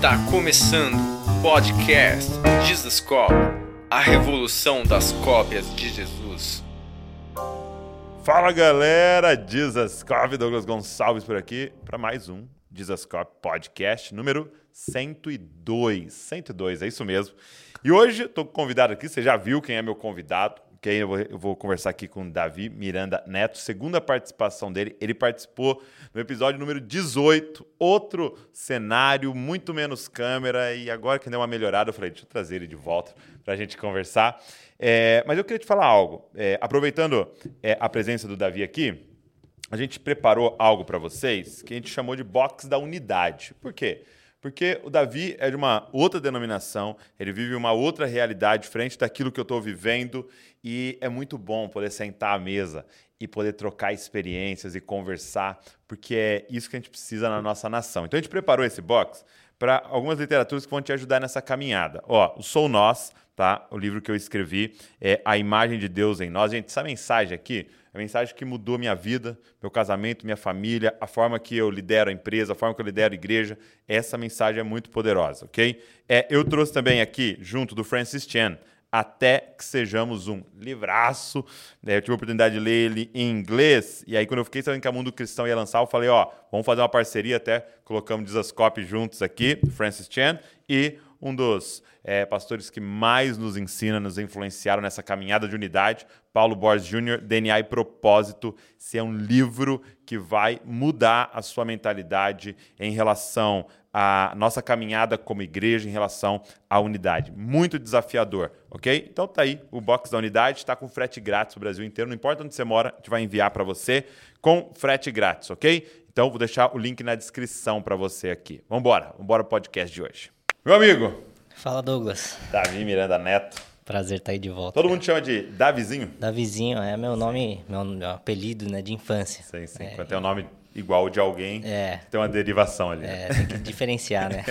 Está começando o podcast Jesus Cop, a revolução das cópias de Jesus. Fala galera, Jesus Cop, Douglas Gonçalves por aqui para mais um Jesus Cop Podcast número 102. 102, é isso mesmo. E hoje estou convidado aqui, você já viu quem é meu convidado, que aí eu vou, eu vou, conversar aqui com o Davi Miranda Neto, segunda participação dele. Ele participou no episódio número 18, outro cenário, muito menos câmera, e agora que deu uma melhorada, eu falei, deixa eu trazer ele de volta para a gente conversar. É, mas eu queria te falar algo. É, aproveitando é, a presença do Davi aqui, a gente preparou algo para vocês que a gente chamou de box da unidade. Por quê? Porque o Davi é de uma outra denominação, ele vive uma outra realidade frente daquilo que eu estou vivendo e é muito bom poder sentar à mesa e poder trocar experiências e conversar, porque é isso que a gente precisa na nossa nação. Então a gente preparou esse box para algumas literaturas que vão te ajudar nessa caminhada. Ó, o Sou Nós, tá? O livro que eu escrevi é A Imagem de Deus em Nós. Gente, essa mensagem aqui a mensagem que mudou minha vida, meu casamento, minha família, a forma que eu lidero a empresa, a forma que eu lidero a igreja. Essa mensagem é muito poderosa, ok? É, eu trouxe também aqui, junto do Francis Chan, até que sejamos um livraço. Né? Eu tive a oportunidade de ler ele em inglês, e aí quando eu fiquei sabendo que a Mundo Cristão ia lançar, eu falei, ó, vamos fazer uma parceria, até colocamos Dizascope juntos aqui, Francis Chan, e um dos é, pastores que mais nos ensina, nos influenciaram nessa caminhada de unidade, Paulo Borges Jr., DNA e Propósito. Esse é um livro que vai mudar a sua mentalidade em relação à nossa caminhada como igreja, em relação à unidade. Muito desafiador, ok? Então tá aí, o box da unidade está com frete grátis no Brasil inteiro. Não importa onde você mora, a gente vai enviar para você com frete grátis, ok? Então vou deixar o link na descrição para você aqui. Vamos embora, vamos embora podcast de hoje. Meu amigo. Fala, Douglas. Davi Miranda Neto. Prazer estar tá aí de volta. Todo cara. mundo chama de Davizinho? Davizinho, é meu nome, meu, meu apelido né, de infância. Sim, sim. É, Quando tem um nome igual de alguém, é, tem uma derivação ali. É, tem que diferenciar, né?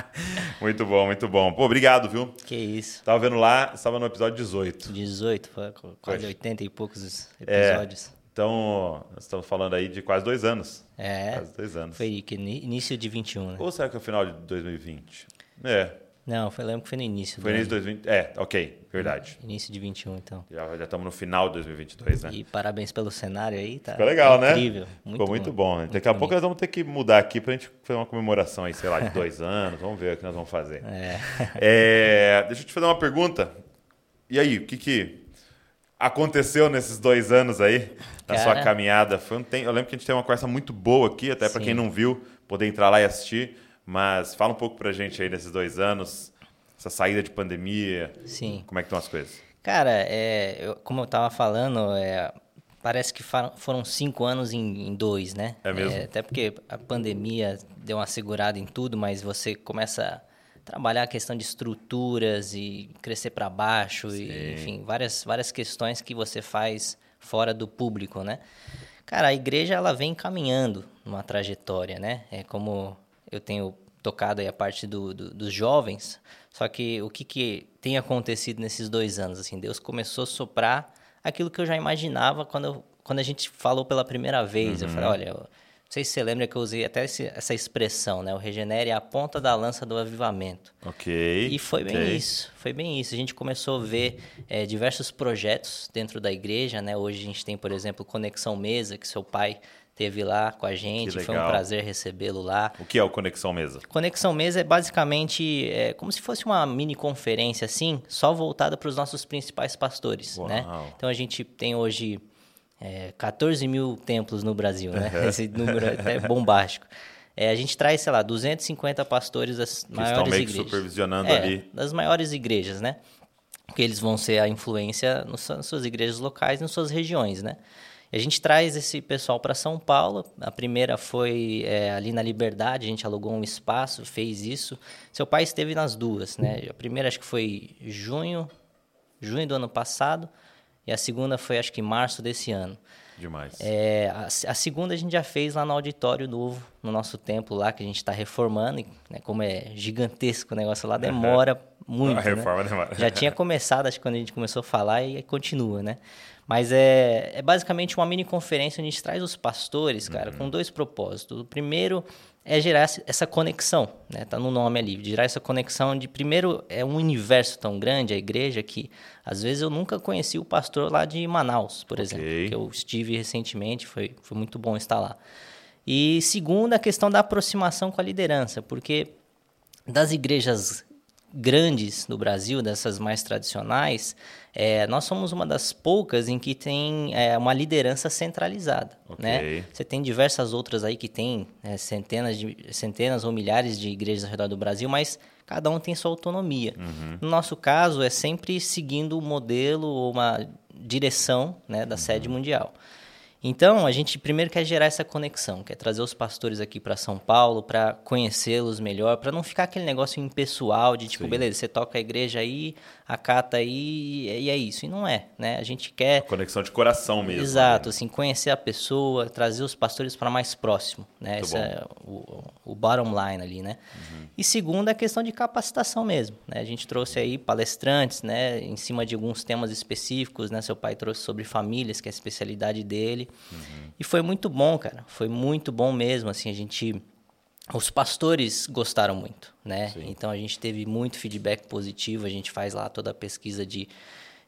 muito bom, muito bom. Pô, obrigado, viu? Que isso. Tava vendo lá, estava no episódio 18. 18, foi quase Poxa. 80 e poucos episódios. É. Então, nós estamos falando aí de quase dois anos. É. Quase dois anos. Foi início de 21, né? Ou será que é o final de 2020? É. Não, foi, lembro que foi no início. Foi no início de 2020. É, ok, verdade. Início de 21, então. Já, já estamos no final de 2022, né? E parabéns pelo cenário aí, tá? Ficou legal, né? Incrível. Muito Ficou muito bom. bom. Muito Daqui a bonito. pouco nós vamos ter que mudar aqui para a gente fazer uma comemoração aí, sei lá, de dois anos. Vamos ver o que nós vamos fazer. É. é. Deixa eu te fazer uma pergunta. E aí, o que que aconteceu nesses dois anos aí, na Cara... sua caminhada? Foi um tem... Eu lembro que a gente teve uma conversa muito boa aqui, até para quem não viu, poder entrar lá e assistir. Mas fala um pouco pra gente aí desses dois anos, essa saída de pandemia. Sim. Como é que estão as coisas? Cara, é, eu, como eu estava falando, é, parece que foram cinco anos em, em dois, né? É mesmo? É, até porque a pandemia deu uma segurada em tudo, mas você começa a trabalhar a questão de estruturas e crescer para baixo, e, enfim, várias, várias questões que você faz fora do público, né? Cara, a igreja ela vem caminhando numa trajetória, né? É como eu tenho tocado aí a parte do, do, dos jovens, só que o que, que tem acontecido nesses dois anos? Assim, Deus começou a soprar aquilo que eu já imaginava quando, eu, quando a gente falou pela primeira vez. Uhum. Eu falei, olha, eu, não sei se você lembra que eu usei até esse, essa expressão, né? O regenere é a ponta da lança do avivamento. Ok. E foi okay. bem isso, foi bem isso. A gente começou a ver é, diversos projetos dentro da igreja, né? Hoje a gente tem, por exemplo, Conexão Mesa, que seu pai esteve lá com a gente, foi um prazer recebê-lo lá. O que é o Conexão Mesa? Conexão Mesa é basicamente é, como se fosse uma mini conferência assim, só voltada para os nossos principais pastores, né? Uau. né? Então a gente tem hoje é, 14 mil templos no Brasil, né? Esse número é até bombástico. É, a gente traz, sei lá, 250 pastores das que maiores estão meio igrejas. supervisionando é, ali. Das maiores igrejas, né? Porque eles vão ser a influência nas suas igrejas locais, nas suas regiões, né? E a gente traz esse pessoal para São Paulo. A primeira foi é, ali na Liberdade, a gente alugou um espaço, fez isso. Seu pai esteve nas duas, né? A primeira acho que foi junho, junho do ano passado, e a segunda foi acho que março desse ano. Demais. É, a, a, segunda a gente já fez lá no auditório novo, no nosso templo lá, que a gente está reformando. E, né, como é gigantesco o negócio lá, demora muito. A reforma né? demora. Já tinha começado, acho que quando a gente começou a falar, e continua, né? Mas é, é basicamente uma mini conferência onde a gente traz os pastores, cara, com dois propósitos. O primeiro é gerar essa conexão, né? Tá no nome ali, gerar essa conexão de primeiro é um universo tão grande a igreja que às vezes eu nunca conheci o pastor lá de Manaus, por exemplo, que eu estive recentemente, foi foi muito bom estar lá. E segundo a questão da aproximação com a liderança, porque das igrejas grandes no Brasil, dessas mais tradicionais, é, nós somos uma das poucas em que tem é, uma liderança centralizada. Okay. Né? Você tem diversas outras aí que tem é, centenas, de, centenas ou milhares de igrejas ao redor do Brasil, mas cada um tem sua autonomia. Uhum. No nosso caso, é sempre seguindo o um modelo ou uma direção né, da uhum. sede mundial. Então, a gente primeiro quer gerar essa conexão, quer trazer os pastores aqui para São Paulo para conhecê-los melhor, para não ficar aquele negócio impessoal de tipo, Sim. beleza, você toca a igreja aí, acata aí e é isso. E não é, né? A gente quer. A conexão de coração mesmo. Exato, né? assim, conhecer a pessoa, trazer os pastores para mais próximo, né? Esse bom. é o, o bottom line ali, né? Uhum. E segundo, a questão de capacitação mesmo, né? A gente trouxe aí palestrantes, né? Em cima de alguns temas específicos, né? Seu pai trouxe sobre famílias, que é a especialidade dele. Uhum. E foi muito bom, cara. Foi muito bom mesmo, assim, a gente... Os pastores gostaram muito, né? Sim. Então a gente teve muito feedback positivo, a gente faz lá toda a pesquisa de,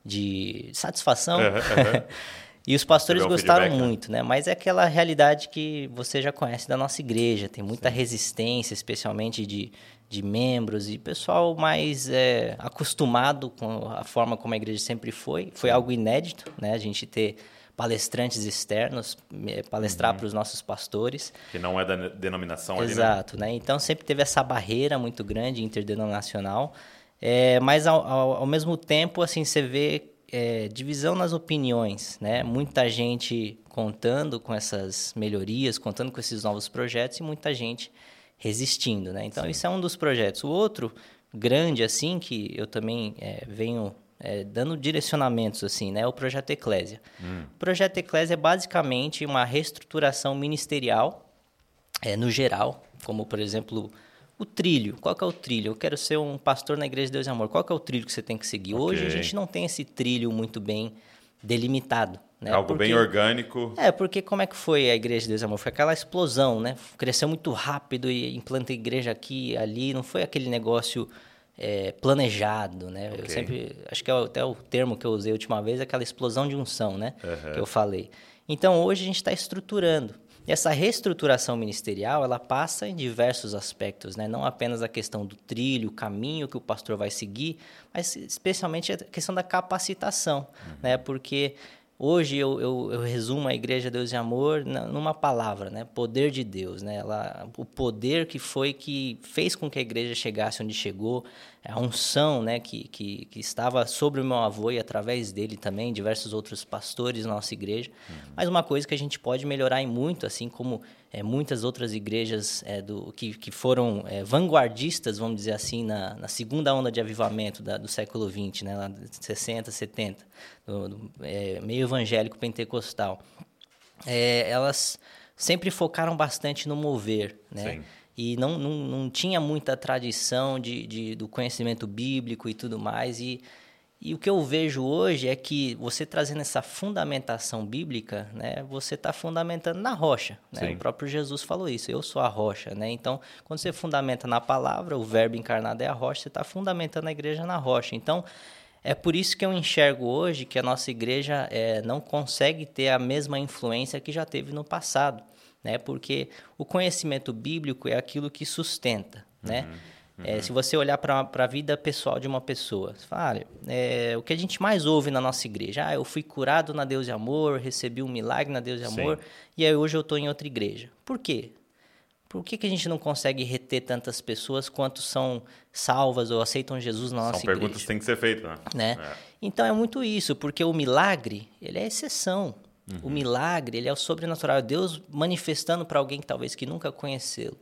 de satisfação. Uhum, uhum. e os pastores gostaram feedback, né? muito, né? Mas é aquela realidade que você já conhece da nossa igreja, tem muita Sim. resistência, especialmente de, de membros e pessoal mais é, acostumado com a forma como a igreja sempre foi. Foi algo inédito, né? A gente ter palestrantes externos, palestrar uhum. para os nossos pastores. Que não é da denominação Exato, ali, né? né? Então sempre teve essa barreira muito grande interdenominacional, é, mas ao, ao, ao, mesmo tempo, assim, você vê é, divisão nas opiniões, né? Muita gente contando com essas melhorias, contando com esses novos projetos e muita gente resistindo, né? Então Sim. isso é um dos projetos. O outro grande, assim, que eu também é, venho é, dando direcionamentos assim, né? O projeto Eclésia. Hum. O projeto Eclésia é basicamente uma reestruturação ministerial, é, no geral, como por exemplo o trilho. Qual que é o trilho? Eu quero ser um pastor na Igreja de Deus e Amor. Qual que é o trilho que você tem que seguir? Okay. Hoje a gente não tem esse trilho muito bem delimitado. Né? Algo porque, bem orgânico. É, porque como é que foi a Igreja de Deus e Amor? Foi aquela explosão, né? Cresceu muito rápido e implanta igreja aqui ali. Não foi aquele negócio é, planejado, né? Okay. Eu sempre, acho que é até o termo que eu usei a última vez, aquela explosão de unção, né? Uhum. Que eu falei. Então, hoje a gente está estruturando. E essa reestruturação ministerial, ela passa em diversos aspectos, né? Não apenas a questão do trilho, o caminho que o pastor vai seguir, mas especialmente a questão da capacitação, uhum. né? Porque Hoje eu, eu, eu, resumo a Igreja Deus e Amor numa palavra, né? Poder de Deus, né? Ela, o poder que foi que fez com que a igreja chegasse onde chegou, a unção, né? Que, que, que estava sobre o meu avô e através dele também, diversos outros pastores na nossa igreja. Uhum. Mas uma coisa que a gente pode melhorar em muito, assim como é, muitas outras igrejas é, do, que, que foram é, vanguardistas, vamos dizer assim, na, na segunda onda de avivamento da, do século XX, né, lá de 60, 70, do, do é, meio evangélico pentecostal. É, elas sempre focaram bastante no mover, né? Sim. E não, não, não tinha muita tradição de, de, do conhecimento bíblico e tudo mais. E e o que eu vejo hoje é que você trazendo essa fundamentação bíblica, né, você está fundamentando na rocha. Né? O próprio Jesus falou isso, eu sou a rocha. Né? Então, quando você fundamenta na palavra, o verbo encarnado é a rocha, você está fundamentando a igreja na rocha. Então, é por isso que eu enxergo hoje que a nossa igreja é, não consegue ter a mesma influência que já teve no passado. Né? Porque o conhecimento bíblico é aquilo que sustenta. Né? Uhum. Né? Uhum. É, se você olhar para a vida pessoal de uma pessoa, você fala, olha, é, o que a gente mais ouve na nossa igreja, ah, eu fui curado na Deus de Amor, recebi um milagre na Deus de Amor, Sim. e aí hoje eu estou em outra igreja. Por quê? Por que, que a gente não consegue reter tantas pessoas quanto são salvas ou aceitam Jesus na nossa são igreja? São perguntas que têm que ser feitas, né? né? É. Então é muito isso, porque o milagre, ele é exceção. Uhum. O milagre, ele é o sobrenatural, é Deus manifestando para alguém que talvez que nunca conheceu.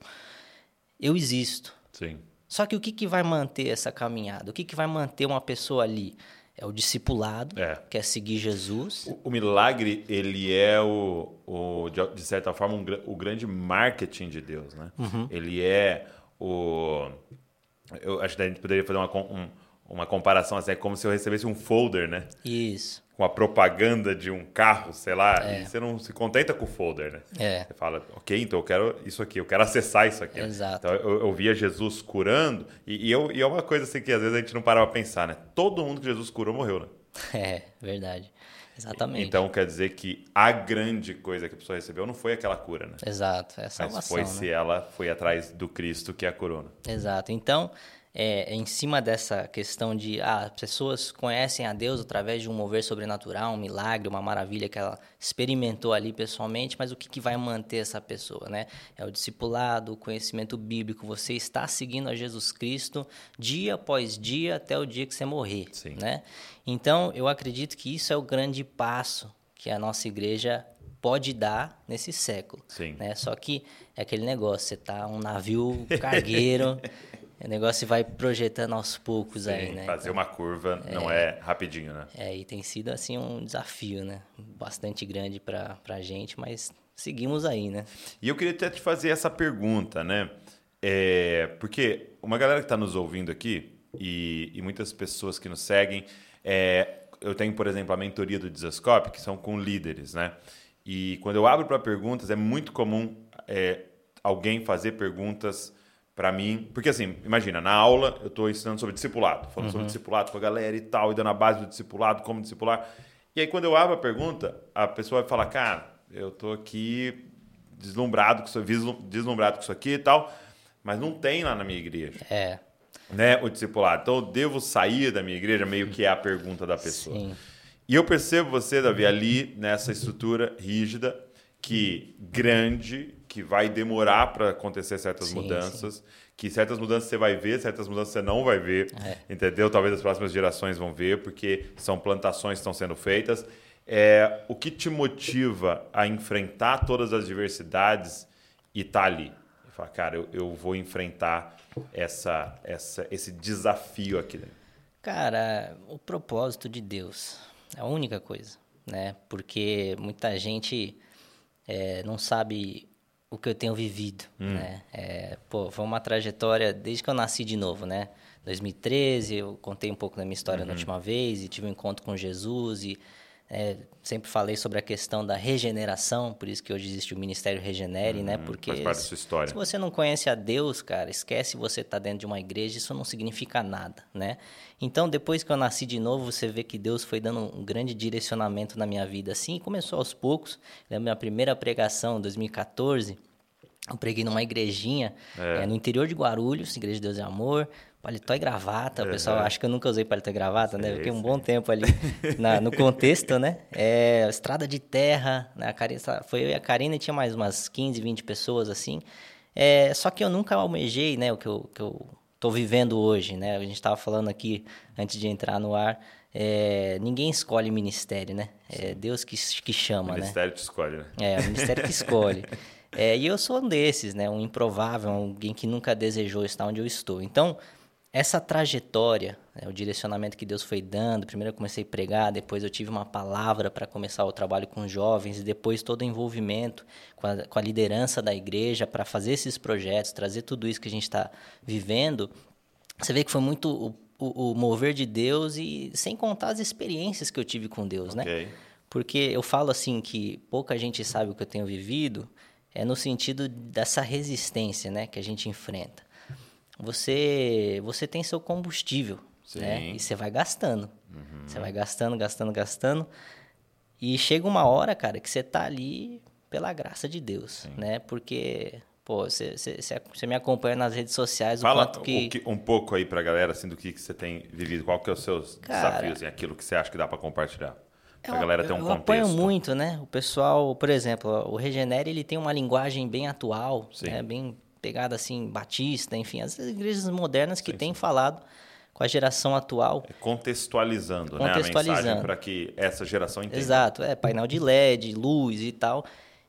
Eu existo. Sim. Só que o que, que vai manter essa caminhada? O que, que vai manter uma pessoa ali? É o discipulado, é. que é seguir Jesus. O, o milagre, ele é, o, o de, de, certa forma, um, o grande marketing de Deus, né? Uhum. Ele é o... Eu acho que a gente poderia fazer uma, um, uma comparação assim, é como se eu recebesse um folder, né? Isso. Com a propaganda de um carro, sei lá, é. e você não se contenta com o folder, né? É. Você fala, ok, então eu quero isso aqui, eu quero acessar isso aqui. Exato. Então eu, eu via Jesus curando, e, e, eu, e é uma coisa assim que às vezes a gente não para pra pensar, né? Todo mundo que Jesus curou morreu, né? É, verdade. Exatamente. Então quer dizer que a grande coisa que a pessoa recebeu não foi aquela cura, né? Exato, é a salvação. Mas foi né? se ela foi atrás do Cristo que é a corona. Exato. Então, é, em cima dessa questão de ah, pessoas conhecem a Deus através de um mover sobrenatural, um milagre, uma maravilha que ela experimentou ali pessoalmente, mas o que, que vai manter essa pessoa, né? É o discipulado, o conhecimento bíblico. Você está seguindo a Jesus Cristo dia após dia até o dia que você morrer, Sim. né? Então, eu acredito que isso é o grande passo que a nossa igreja pode dar nesse século. Sim. Né? Só que é aquele negócio, você tá um navio cargueiro, o negócio vai projetando aos poucos Sim, aí, né? Fazer uma curva não é rapidinho, né? É, e tem sido assim um desafio, né? Bastante grande para a gente, mas seguimos aí, né? E eu queria até te fazer essa pergunta, né? É, porque uma galera que está nos ouvindo aqui e, e, muitas pessoas que nos seguem, é, eu tenho, por exemplo, a mentoria do Desascope, que são com líderes, né? E quando eu abro para perguntas, é muito comum é, alguém fazer perguntas para mim, porque assim, imagina, na aula eu estou ensinando sobre discipulado, falando Uhum. sobre discipulado com a galera e tal, e dando a base do discipulado, como discipular. E aí quando eu abro a pergunta, a pessoa vai falar, cara, eu tô aqui deslumbrado com isso, deslumbrado com isso aqui e tal, mas não tem lá na minha igreja, É, né, o discipulado. Então eu devo sair da minha igreja, meio que é a pergunta da pessoa. sim. E eu percebo você, Davi, ali nessa estrutura rígida, que grande, que vai demorar para acontecer certas Sim, mudanças, que certas mudanças você vai ver, certas mudanças você não vai ver, É. entendeu? Talvez as próximas gerações vão ver, porque são plantações que estão sendo feitas. É, o que te motiva a enfrentar todas as diversidades e estar ali? E falar, cara, eu, eu vou enfrentar essa, essa, esse desafio aqui dentro. Cara, o propósito de Deus é a única coisa, né? Porque muita gente é, não sabe o que eu tenho vivido, né? É, pô, foi uma trajetória desde que eu nasci de novo, né? 2013, eu contei um pouco da minha história na última vez e tive um encontro com Jesus e é, sempre falei sobre a questão da regeneração, por isso que hoje existe o Ministério Regenere, né? Porque faz parte da sua história. se você não conhece a Deus, cara, esquece você estar dentro de uma igreja, isso não significa nada, né? Então, depois que eu nasci de novo, você vê que Deus foi dando um grande direcionamento na minha vida, assim, e começou aos poucos. Lembro minha primeira pregação, em 2014, eu preguei numa igrejinha É. eh, no interior de Guarulhos, Igreja de Deus e Amor, paletó e gravata. O pessoal Aham. acha que eu nunca usei paletó e gravata, né? Eu Fiquei um bom tempo ali na- no contexto, né? É, estrada de terra, né? A Karina, foi eu e a Karina e tinha mais umas 15, 20 pessoas assim. É, só que eu nunca almejei, né? O que eu, que eu tô vivendo hoje, né? A gente estava falando aqui antes de entrar no ar. é, ninguém escolhe ministério, né? É Deus que, que O chama, né? ministério te escolhe, né? É, o ministério que escolhe. É, e eu sou um desses, né? Um improvável, alguém que nunca desejou estar onde eu estou. Então, essa trajetória, né, o direcionamento que Deus foi dando, primeiro eu comecei a pregar, depois eu tive uma palavra para começar o trabalho com jovens, e depois todo o envolvimento com a, com a liderança da igreja para fazer esses projetos, trazer tudo isso que a gente está vivendo, você vê que foi muito o, o- o mover de Deus e sem contar as experiências que eu tive com Deus, né? Ok. Porque eu falo assim que pouca gente sabe o que eu tenho vivido, é no sentido dessa resistência, né, que a gente enfrenta. Você, você tem seu combustível, né? Sim. E você vai gastando. Você vai gastando, gastando, gastando. E chega uma hora, cara, que você tá ali pela graça de Deus, né? Porque, pô, você, você, me acompanha nas redes sociais, Fala que... que- um pouco aí pra galera, assim, do que, que você tem vivido, qual que é os seus Cara, desafios, assim, aquilo que você acha que dá pra compartilhar. Pra Eu- galera ter um eu contexto. apoio muito, né? O pessoal, por exemplo, o Regenere, ele tem uma linguagem bem atual, Sim. né? Bem pegada assim, batista, enfim, as igrejas modernas que têm falado com a geração atual. É Contextualizando, né, a Contextualizando. mensagem para que essa geração entenda. Exato, é painel de LED, luz e tal.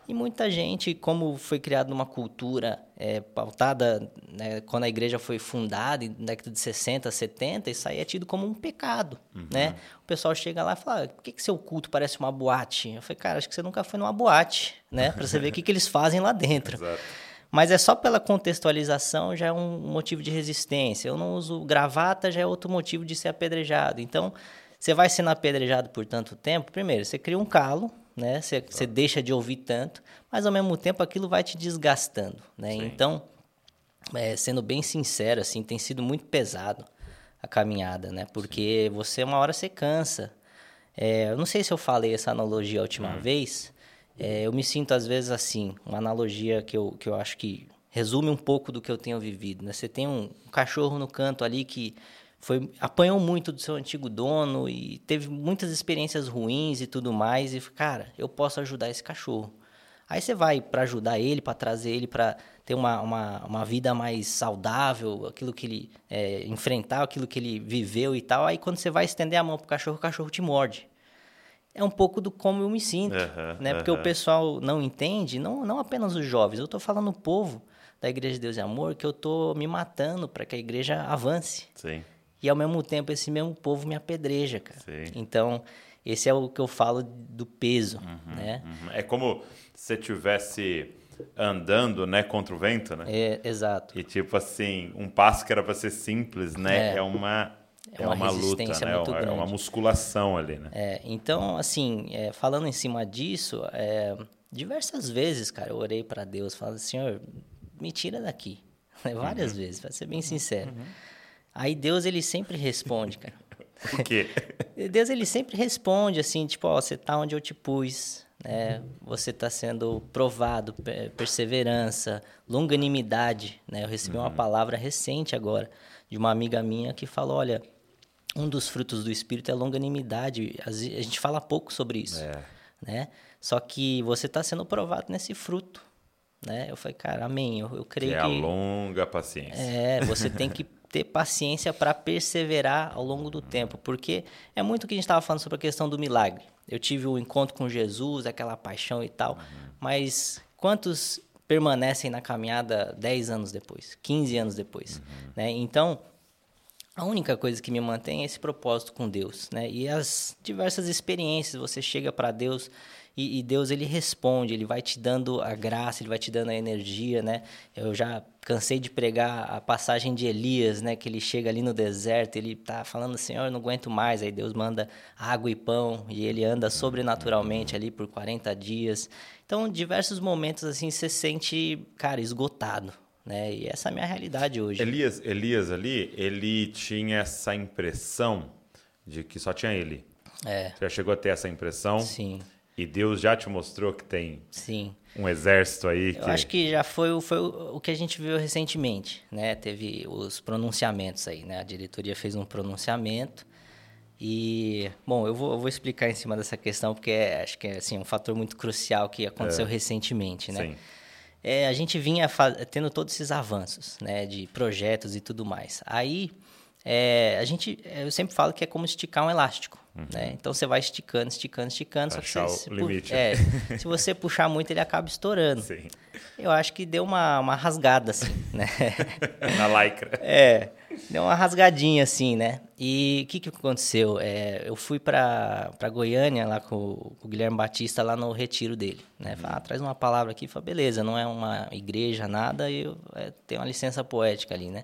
E muita gente, como foi criado numa cultura é, pautada, né, quando a igreja foi fundada, na década de 60, 70, isso aí é tido como um pecado, Uhum. né? O pessoal chega lá e fala, "Ah, por que, que seu culto parece uma boate? Eu falei, cara, acho que você nunca foi numa boate, né? Pra você ver o que, que eles fazem lá dentro. Exato. Mas é só pela contextualização já é um motivo de resistência. Eu não uso gravata, já é outro motivo de ser apedrejado. Então, você vai sendo apedrejado por tanto tempo, primeiro, você cria um calo, né? Você, você deixa de ouvir tanto, mas ao mesmo tempo aquilo vai te desgastando, né? Sim. Então, é, sendo bem sincero, assim, tem sido muito pesado a caminhada, né? Porque você, uma hora você cansa. É, eu não sei se eu falei essa analogia a última vez. É, eu me sinto, às vezes, assim, uma analogia que eu, que eu acho que resume um pouco do que eu tenho vivido, né? Você tem um cachorro no canto ali que foi apanhou muito do seu antigo dono e teve muitas experiências ruins e tudo mais e cara, eu posso ajudar esse cachorro. Aí você vai para ajudar ele, para trazer ele para ter uma, uma, uma vida mais saudável, aquilo que ele é, enfrentar, aquilo que ele viveu e tal. Aí quando você vai estender a mão pro cachorro, o cachorro te morde. É um pouco do como eu me sinto, Aham, né? Porque aham. o pessoal não entende, não, não apenas os jovens. Eu estou falando o povo da Igreja de Deus e Amor que eu estou me matando para que a igreja avance. Sim. E ao mesmo tempo esse mesmo povo me apedreja, cara. Sim. Então, esse é o que eu falo do peso, né? Uhum. É como se tivesse andando, né, contra o vento, né? É, exato. E tipo assim, um passo que era para ser simples, né? É, É. uma É é uma uma, luta, resistência né? muito É uma grande. musculação ali, né? É, então, assim, é, falando em cima disso, é, diversas vezes, cara, eu orei para Deus, falando, Senhor, me tira daqui. Várias vezes, para ser bem sincero. Aí Deus, ele sempre responde, cara. Por quê? Deus ele sempre responde assim, tipo, ó, você tá onde eu te pus, né? Você tá sendo provado, pe- perseverança, longanimidade, né? Eu recebi uma palavra recente agora de uma amiga minha que falou, olha, um dos frutos do espírito é longanimidade. A gente fala pouco sobre isso, É. né? Só que você tá sendo provado nesse fruto, né? Eu falei, cara, amém. Eu, eu Que creio é que a longa paciência. é, você tem que ter paciência para perseverar ao longo do tempo, porque é muito o que a gente estava falando sobre a questão do milagre. Eu tive o encontro com Jesus, aquela paixão e tal, mas quantos permanecem na caminhada 10 anos depois, 15 anos depois, né? Então, a única coisa que me mantém é esse propósito com Deus, né? E as diversas experiências, você chega para Deus e, e Deus ele responde, ele vai te dando a graça, ele vai te dando a energia, né? Eu já cansei de pregar a passagem de Elias, né? Que ele chega ali no deserto, ele tá falando, Senhor, eu não aguento mais. Aí Deus manda água e pão e ele anda sobrenaturalmente ali por 40 dias. Então, diversos momentos assim, você sente, cara, esgotado, né? E essa é a minha realidade hoje. Elias, Elias ali, ele tinha essa impressão de que só tinha ele. É, Você já chegou a ter essa impressão? sim. E Deus já te mostrou que tem Sim. um exército aí Eu que... acho que já foi, o- foi o que a gente viu recentemente, né? Teve os pronunciamentos aí, né? A diretoria fez um pronunciamento e, bom, eu vou, eu vou explicar em cima dessa questão porque é, acho que é assim, um fator muito crucial que aconteceu recentemente, né? Sim. É, a gente vinha tendo todos esses avanços, né, de projetos e tudo mais. Aí, é, a gente, eu sempre falo que é como esticar um elástico, né? Então você vai esticando, esticando, esticando, só que Uhum. Se pu- limite. é, se você puxar muito ele acaba estourando. Sim. Eu acho que deu uma, uma rasgada assim, né? Na lycra. É, deu uma rasgadinha assim, né? E o que, que aconteceu? É, eu fui pra, pra Goiânia lá com, o- com o Guilherme Batista lá no retiro dele, né? Falei, ah, traz uma palavra aqui. Falei, beleza, não é uma igreja, nada, eu é, tenho uma licença poética ali, né?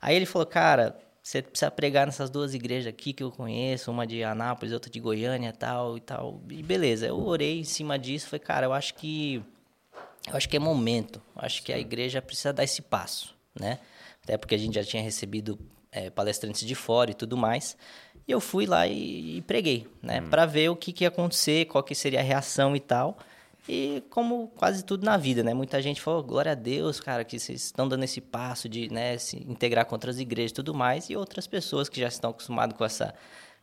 Aí ele falou, cara, você precisa pregar nessas duas igrejas aqui que eu conheço, uma de Anápolis, outra de Goiânia e tal e tal. E beleza, eu orei em cima disso, falei, cara, eu acho que eu acho que é momento. Eu acho que a igreja precisa dar esse passo, né? Até porque a gente já tinha recebido é, palestrantes de fora e tudo mais. E eu fui lá e, e preguei, né? Para ver o que, que ia acontecer, qual que seria a reação e tal. E como quase tudo na vida, né? Muita gente falou, glória a Deus, cara, que vocês estão dando esse passo de né, se integrar com outras igrejas e tudo mais. E outras pessoas que já estão acostumadas com essa,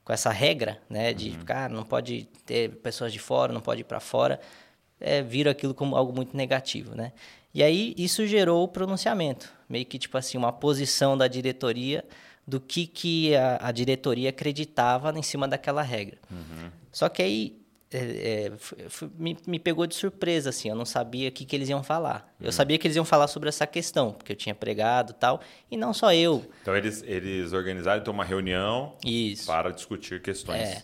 com essa regra, né? De, cara, não pode ter pessoas de fora, não pode ir para fora é, viram aquilo como algo muito negativo, né? E aí isso gerou o pronunciamento, meio que tipo assim uma posição da diretoria do que que a, a diretoria acreditava em cima daquela regra. Só que aí é, é, me, me pegou de surpresa assim, eu não sabia o que que eles iam falar. Eu sabia que eles iam falar sobre essa questão, porque eu tinha pregado e tal, e não só eu. Então eles, eles organizaram então, uma reunião Isso. para discutir questões. É.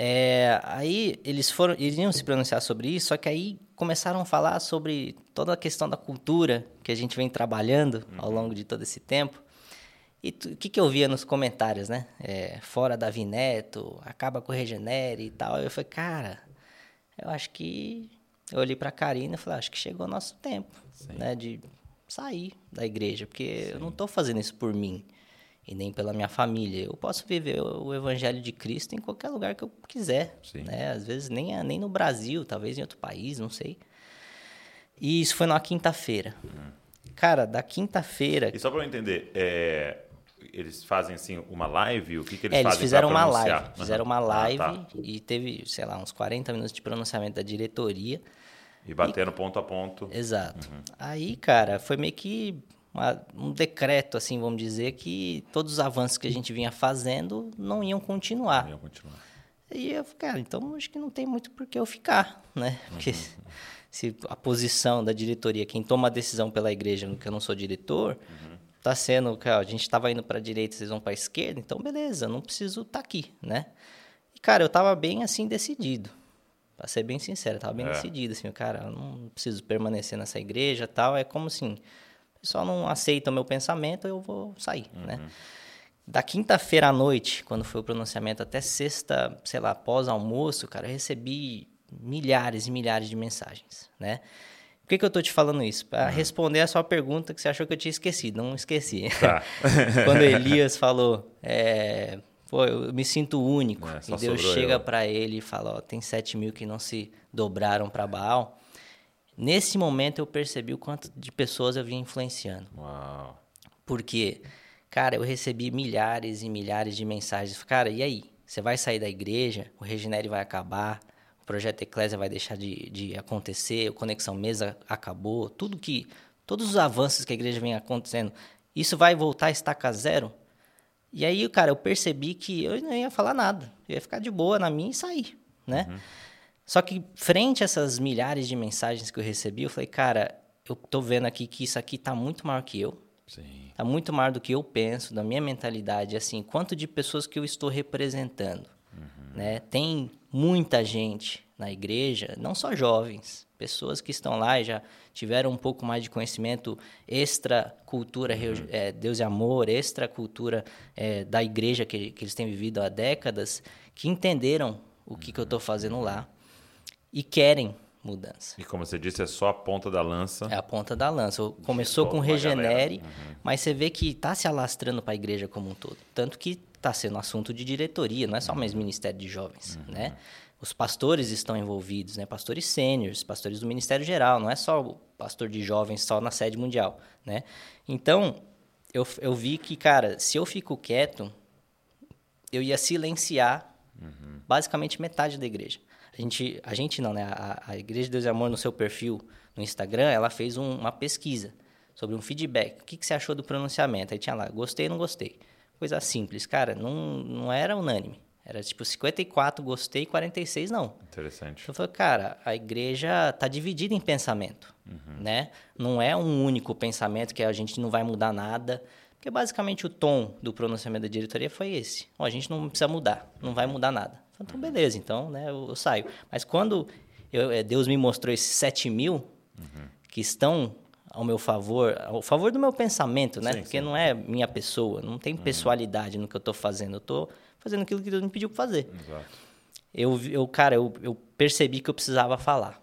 É, aí eles foram, eles iam se pronunciar sobre isso, só que aí começaram a falar sobre toda a questão da cultura que a gente vem trabalhando ao longo de todo esse tempo. E o que, que eu via nos comentários, né? É, fora Davi Neto, acaba com o Regenere e tal. Eu falei, cara, eu acho que. Eu olhei pra Karina e falei, acho que chegou o nosso tempo, né? De sair da igreja, porque Sim. eu não estou fazendo isso por mim e nem pela minha família. Eu posso viver o evangelho de Cristo em qualquer lugar que eu quiser, Sim. né? Às vezes nem nem no Brasil, talvez em outro país, não sei. E isso foi na quinta-feira. Hum. Cara, da quinta-feira. E só para eu entender, é, eles fazem assim uma live? O que, que eles é, fazem? Eles fizeram uma live. Fizeram uma live ah, tá. e teve, sei lá, uns 40 minutos de pronunciamento da diretoria. E batendo e... ponto a ponto. Exato. Uhum. Aí, cara, foi meio que uma, um decreto, assim, vamos dizer, que todos os avanços que a gente vinha fazendo não iam continuar. Não iam continuar. E eu, cara, então acho que não tem muito por que eu ficar, né? Porque uhum. se a posição da diretoria, quem toma a decisão pela igreja, que eu não sou diretor, uhum tá sendo, cara, a gente estava indo para direita, vocês vão para esquerda, então beleza, não preciso estar tá aqui, né? E cara, eu tava bem assim decidido. Para ser bem sincero, eu tava bem é. decidido assim, cara, eu não preciso permanecer nessa igreja, tal, é como assim, o pessoal não aceita o meu pensamento, eu vou sair, uhum. né? Da quinta-feira à noite, quando foi o pronunciamento, até sexta, sei lá, pós almoço, cara, eu recebi milhares e milhares de mensagens, né? Por que, que eu estou te falando isso? Para uhum. responder a sua pergunta que você achou que eu tinha esquecido. Não esqueci. Tá. Quando Elias falou, é, pô, eu me sinto único. É, e Deus chega para ele e fala, ó, tem sete mil que não se dobraram para Baal. Nesse momento eu percebi o quanto de pessoas eu vinha influenciando. Uau. Porque, cara, eu recebi milhares e milhares de mensagens. Cara, e aí? Você vai sair da igreja? O Regenere vai acabar? Projeto Eclésia vai deixar de, de acontecer, o Conexão Mesa acabou, tudo que, todos os avanços que a igreja vem acontecendo, isso vai voltar a estaca zero? E aí, cara, eu percebi que eu não ia falar nada, eu ia ficar de boa na minha e sair, né? Uhum. Só que frente a essas milhares de mensagens que eu recebi, eu falei, cara, eu tô vendo aqui que isso aqui tá muito maior que eu. Sim. Tá muito maior do que eu penso, da minha mentalidade, assim, quanto de pessoas que eu estou representando. Né? Tem muita gente na igreja, não só jovens, pessoas que estão lá e já tiveram um pouco mais de conhecimento extra cultura uhum. é, Deus e amor, extra cultura é, da igreja que, que eles têm vivido há décadas, que entenderam o que, que eu estou fazendo lá e querem mudança. E como você disse, é só a ponta da lança. É a ponta da lança. Começou com Regenere, uhum. mas você vê que está se alastrando para a igreja como um todo. Tanto que está sendo assunto de diretoria, não é só mais Ministério de Jovens, uhum. né? Os pastores estão envolvidos, né? Pastores sêniores, pastores do Ministério Geral, não é só o pastor de jovens só na sede mundial, né? Então, eu, eu vi que, cara, se eu fico quieto, eu ia silenciar uhum. basicamente metade da igreja. A gente, a gente não, né? A, a Igreja de Deus e Amor, no seu perfil no Instagram, ela fez um, uma pesquisa sobre um feedback. O que, que você achou do pronunciamento? Aí tinha lá, gostei ou não gostei. Coisa simples, cara, não, não era unânime. Era tipo 54 gostei, 46 não. Interessante. Eu falei, cara, a igreja está dividida em pensamento, uhum. né? Não é um único pensamento que a gente não vai mudar nada. Porque basicamente o tom do pronunciamento da diretoria foi esse. Ó, a gente não precisa mudar, não vai mudar nada. Então, beleza, então, né, eu, eu saio. Mas quando eu, eh, Deus me mostrou esses 7 mil uhum. que estão ao meu favor, ao favor do meu pensamento, né? Sim, Porque sim. não é minha pessoa, não tem uhum. pessoalidade no que eu estou fazendo. Eu estou fazendo aquilo que Deus me pediu para fazer. Exato. Eu, eu, cara, eu, eu percebi que eu precisava falar,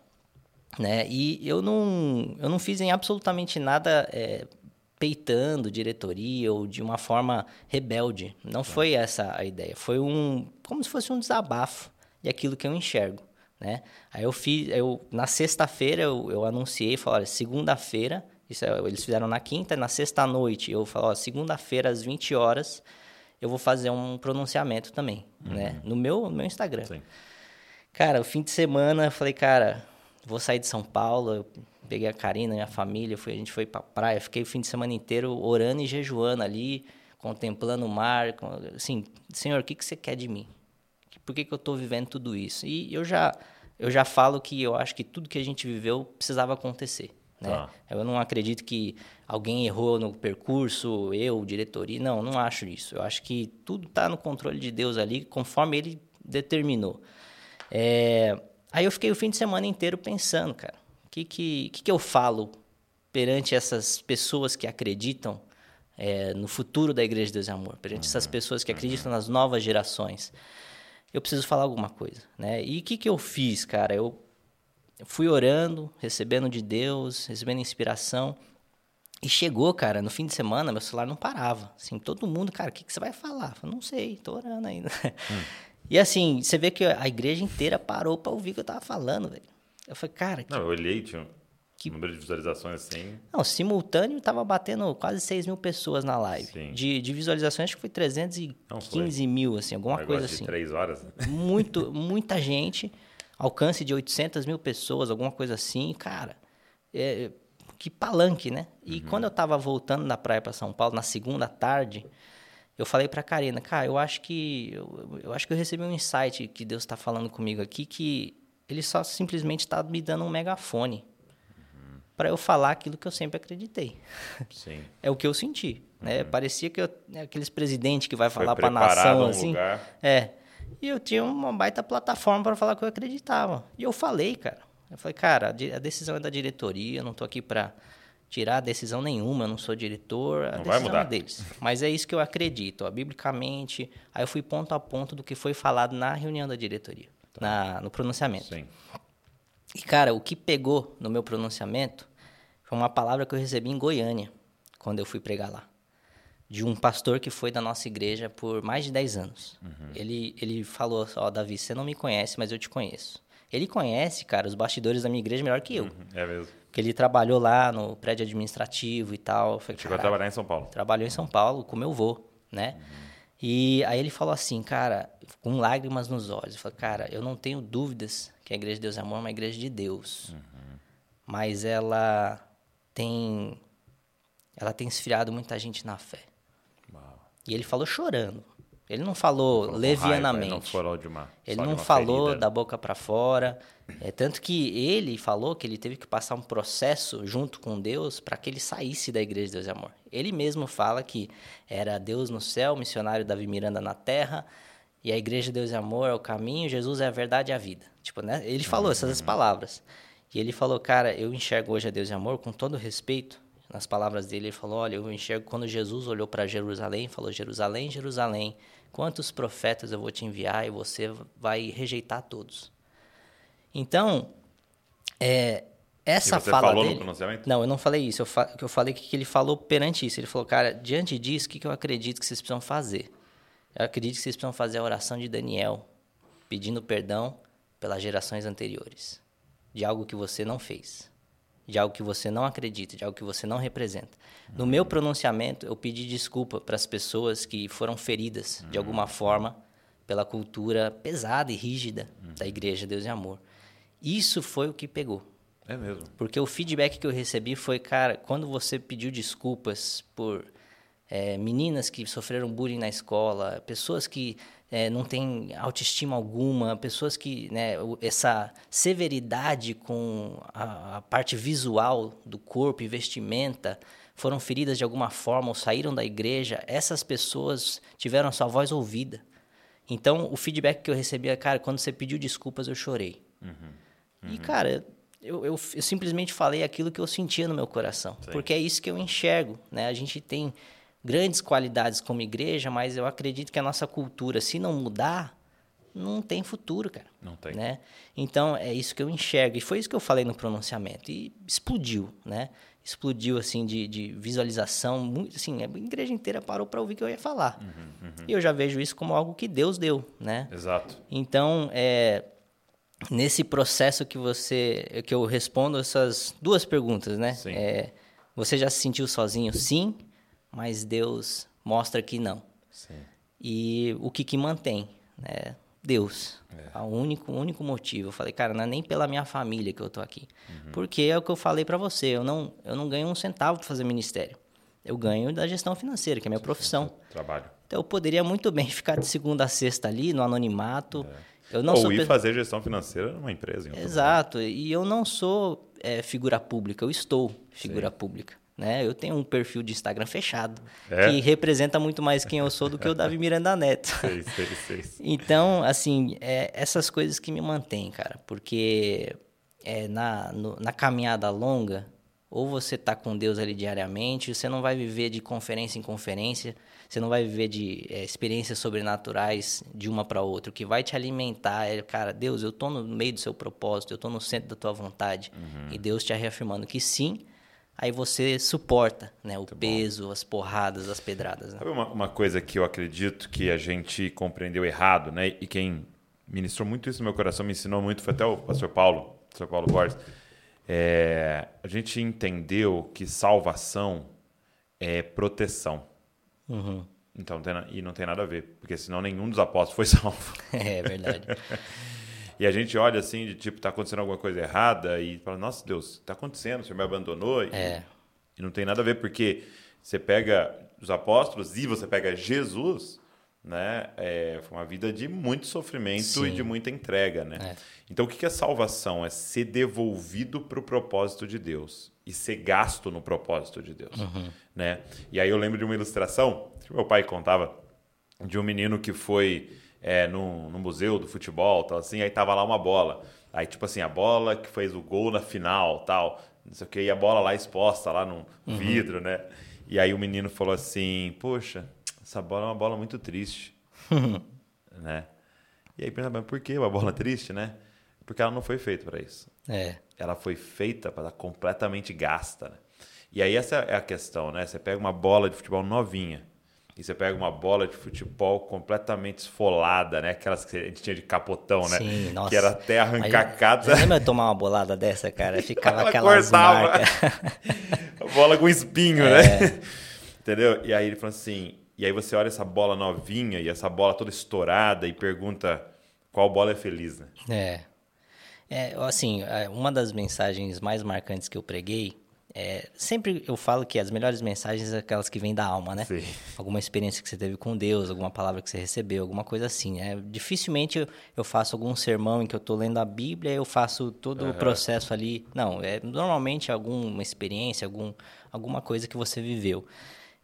né? E eu não, eu não fiz em absolutamente nada é, peitando diretoria ou de uma forma rebelde. Não foi essa a ideia. Foi um, como se fosse um desabafo de aquilo que eu enxergo. Né? Aí eu fiz, eu, na sexta-feira eu, eu anunciei, falei, segunda-feira, isso é, eles fizeram na quinta, na sexta noite eu falei, segunda-feira às 20 horas eu vou fazer um pronunciamento também, uhum. né? No meu, no meu Instagram. Sim. Cara, o fim de semana eu falei, cara, vou sair de São Paulo, eu peguei a Karina, minha família, fui, a gente foi pra praia, fiquei o fim de semana inteiro orando e jejuando ali, contemplando o mar, assim, Senhor, o que, que você quer de mim? Por que, que eu estou vivendo tudo isso? E eu já, eu já falo que eu acho que tudo que a gente viveu precisava acontecer. Né? Tá. Eu não acredito que alguém errou no percurso, eu, diretoria. Não, não acho isso. Eu acho que tudo está no controle de Deus ali, conforme Ele determinou. É... Aí eu fiquei o fim de semana inteiro pensando, cara. que, que, que, que eu falo perante essas pessoas que acreditam é, no futuro da Igreja de Deus e Amor, perante essas pessoas que acreditam nas novas gerações? Eu preciso falar alguma coisa, né? E o que, que eu fiz, cara? Eu fui orando, recebendo de Deus, recebendo inspiração. E chegou, cara, no fim de semana, meu celular não parava. Assim, todo mundo, cara, o que, que você vai falar? Eu falei, não sei, tô orando ainda. Hum. E assim, você vê que a igreja inteira parou para ouvir o que eu tava falando, velho. Eu falei, cara. Que... Não, eu olhei, tinha que... número de visualizações assim. Não, simultâneo tava batendo quase 6 mil pessoas na live. Sim. De, de visualizações, acho que foi 315 não, foi. mil, assim, alguma um coisa assim. Três horas. Né? Muito, muita gente. Alcance de 800 mil pessoas, alguma coisa assim. Cara, é, que palanque, né? E uhum. quando eu tava voltando da praia para São Paulo, na segunda tarde, eu falei para Karina, cara, eu acho que eu, eu, acho que eu recebi um insight que Deus está falando comigo aqui que ele só simplesmente está me dando um megafone uhum. para eu falar aquilo que eu sempre acreditei. Sim. é o que eu senti, né? Uhum. Parecia que eu, né, aqueles presidentes que vai falar para a nação um assim. Lugar. É. E eu tinha uma baita plataforma para falar o que eu acreditava. E eu falei, cara. Eu falei, cara, a decisão é da diretoria, eu não estou aqui para tirar decisão nenhuma, eu não sou diretor, a não decisão é deles. Mas é isso que eu acredito, ó, biblicamente. Aí eu fui ponto a ponto do que foi falado na reunião da diretoria, tá. na, no pronunciamento. Sim. E, cara, o que pegou no meu pronunciamento foi uma palavra que eu recebi em Goiânia, quando eu fui pregar lá. De um pastor que foi da nossa igreja por mais de 10 anos. Uhum. Ele, ele falou: Ó, oh, Davi, você não me conhece, mas eu te conheço. Ele conhece, cara, os bastidores da minha igreja melhor que eu. Uhum, é mesmo. Porque ele trabalhou lá no prédio administrativo e tal. Falei, Chegou a trabalhar em São Paulo. Trabalhou em São Paulo com meu avô, né? Uhum. E aí ele falou assim, cara, com lágrimas nos olhos. Falei, cara, eu não tenho dúvidas que a Igreja de Deus é Amor é uma igreja de Deus. Uhum. Mas ela tem ela tem esfriado muita gente na fé. Uau. E ele falou chorando. Ele não falou, falou levianamente. Raiva, não de uma, ele não falou ferida. da boca para fora. É, tanto que ele falou que ele teve que passar um processo junto com Deus para que ele saísse da igreja de Deus e Amor. Ele mesmo fala que era Deus no céu, missionário Davi Miranda na terra, e a igreja de Deus e Amor é o caminho, Jesus é a verdade e a vida. Tipo, né? Ele falou essas uhum. palavras. E ele falou, cara, eu enxergo hoje a Deus e Amor com todo respeito. Nas palavras dele, ele falou: Olha, eu enxergo quando Jesus olhou para Jerusalém, falou: Jerusalém, Jerusalém, Quantos profetas eu vou te enviar e você vai rejeitar todos? Então, é, essa e você fala falou dele, no pronunciamento? Não, eu não falei isso. Eu, fa, eu falei que ele falou perante isso. Ele falou, cara, diante disso, o que, que eu acredito que vocês precisam fazer? Eu acredito que vocês precisam fazer a oração de Daniel, pedindo perdão pelas gerações anteriores, de algo que você não fez de algo que você não acredita, de algo que você não representa. No meu pronunciamento, eu pedi desculpa para as pessoas que foram feridas de alguma forma pela cultura pesada e rígida da igreja Deus e Amor. Isso foi o que pegou. É mesmo. Porque o feedback que eu recebi foi, cara, quando você pediu desculpas por é, meninas que sofreram bullying na escola, pessoas que é, não têm autoestima alguma, pessoas que né, essa severidade com a, a, parte visual do corpo e vestimenta foram feridas de alguma forma ou saíram da igreja, essas pessoas tiveram a sua voz ouvida. Então, o feedback que eu recebia, é, cara, quando você pediu desculpas, eu chorei. Uhum, uhum. E, cara, eu, eu, eu, simplesmente falei aquilo que eu sentia no meu coração. Sim. Porque é isso que eu enxergo, né? A gente tem grandes qualidades como igreja, mas eu acredito que a nossa cultura, se não mudar, não tem futuro, cara. Não tem. Né? Então, é isso que eu enxergo. E foi isso que eu falei no pronunciamento. E explodiu, né? Explodiu, assim, de, de visualização. Muito, assim, a igreja inteira parou para ouvir o que eu ia falar. Uhum, uhum. E eu já vejo isso como algo que Deus deu, né? Exato. Então, é, nesse processo que você... Que eu respondo essas duas perguntas, né? Sim. É, você já se sentiu sozinho? Sim mas Deus mostra que não. Sim. E o que, que mantém? Né? Deus. É. O único, único motivo. Eu falei, cara, não é nem pela minha família que eu tô aqui. Uhum. Porque é o que eu falei para você, eu não, eu não ganho um centavo para fazer ministério. Eu ganho da gestão financeira, que é a minha sim, profissão. Trabalho. Então eu poderia muito bem ficar de segunda a sexta ali, no anonimato. É. Eu não Ou sou ir fazer gestão financeira numa empresa. Exato. E eu não sou é, figura pública, eu estou figura sim. pública. Né? Eu tenho um perfil de Instagram fechado, é? que representa muito mais quem eu sou do que o Davi Miranda Neto. Sei, sei, sei. então, assim, é essas coisas que me mantêm, cara, porque é, na, no, na caminhada longa, ou você tá com Deus ali diariamente, você não vai viver de conferência em conferência, você não vai viver de é, experiências sobrenaturais de uma para outra. O que vai te alimentar é, cara, Deus, eu tô no meio do seu propósito, eu tô no centro da tua vontade. Uhum. E Deus te reafirmando que sim, aí você suporta né, o Muito peso, bom. as porradas, as pedradas. Né? Uma, uma, coisa que eu acredito que a gente compreendeu errado, né? E quem ministrou muito isso no meu coração, me ensinou muito, foi até o pastor Paulo, pastor Paulo Borges. É, a gente entendeu que salvação é proteção. Uhum. Então, e não tem nada a ver, porque senão nenhum dos apóstolos foi salvo. É verdade. e a gente olha assim, de tipo, tá acontecendo alguma coisa errada e fala, nossa Deus, tá acontecendo, o Senhor me abandonou. E, é. e não tem nada a ver, porque você pega os apóstolos e você pega Jesus, né? É, foi uma vida de muito sofrimento Sim. e de muita entrega, né? É. Então, o que é salvação? É ser devolvido para o propósito de Deus e ser gasto no propósito de Deus, uhum. né? E aí eu lembro de uma ilustração que meu pai contava de um menino que foi é, no, no museu do futebol, tal assim, aí tava lá uma bola, aí tipo assim a bola que fez o gol na final, tal, não sei o que, e a bola lá exposta lá no uhum. vidro, né? E aí o menino falou assim, poxa, essa bola é uma bola muito triste, né? E aí pensa, mas por que uma bola triste, né? Porque ela não foi feita para isso. É. Ela foi feita para estar completamente gasta. Né? E aí essa é a questão, né? Você pega uma bola de futebol novinha e você pega uma bola de futebol completamente esfolada, né? Aquelas que a gente tinha de capotão, né? Sim, nossa. Que era até arrancada. Você lembra de tomar uma bolada dessa, cara? Ficava Ela aquelas marcas. a bola com espinho, é. né? Entendeu? E aí ele falou assim... E aí você olha essa bola novinha e essa bola toda estourada e pergunta qual bola é feliz, né? É. É, assim, é, uma das mensagens mais marcantes que eu preguei, é, sempre eu falo que as melhores mensagens são aquelas que vêm da alma, né? Sim. Alguma experiência que você teve com Deus, alguma palavra que você recebeu, alguma coisa assim. É, dificilmente eu, faço algum sermão em que eu estou lendo a Bíblia, eu faço todo uhum. o processo ali. Não, é normalmente alguma experiência, algum, alguma coisa que você viveu.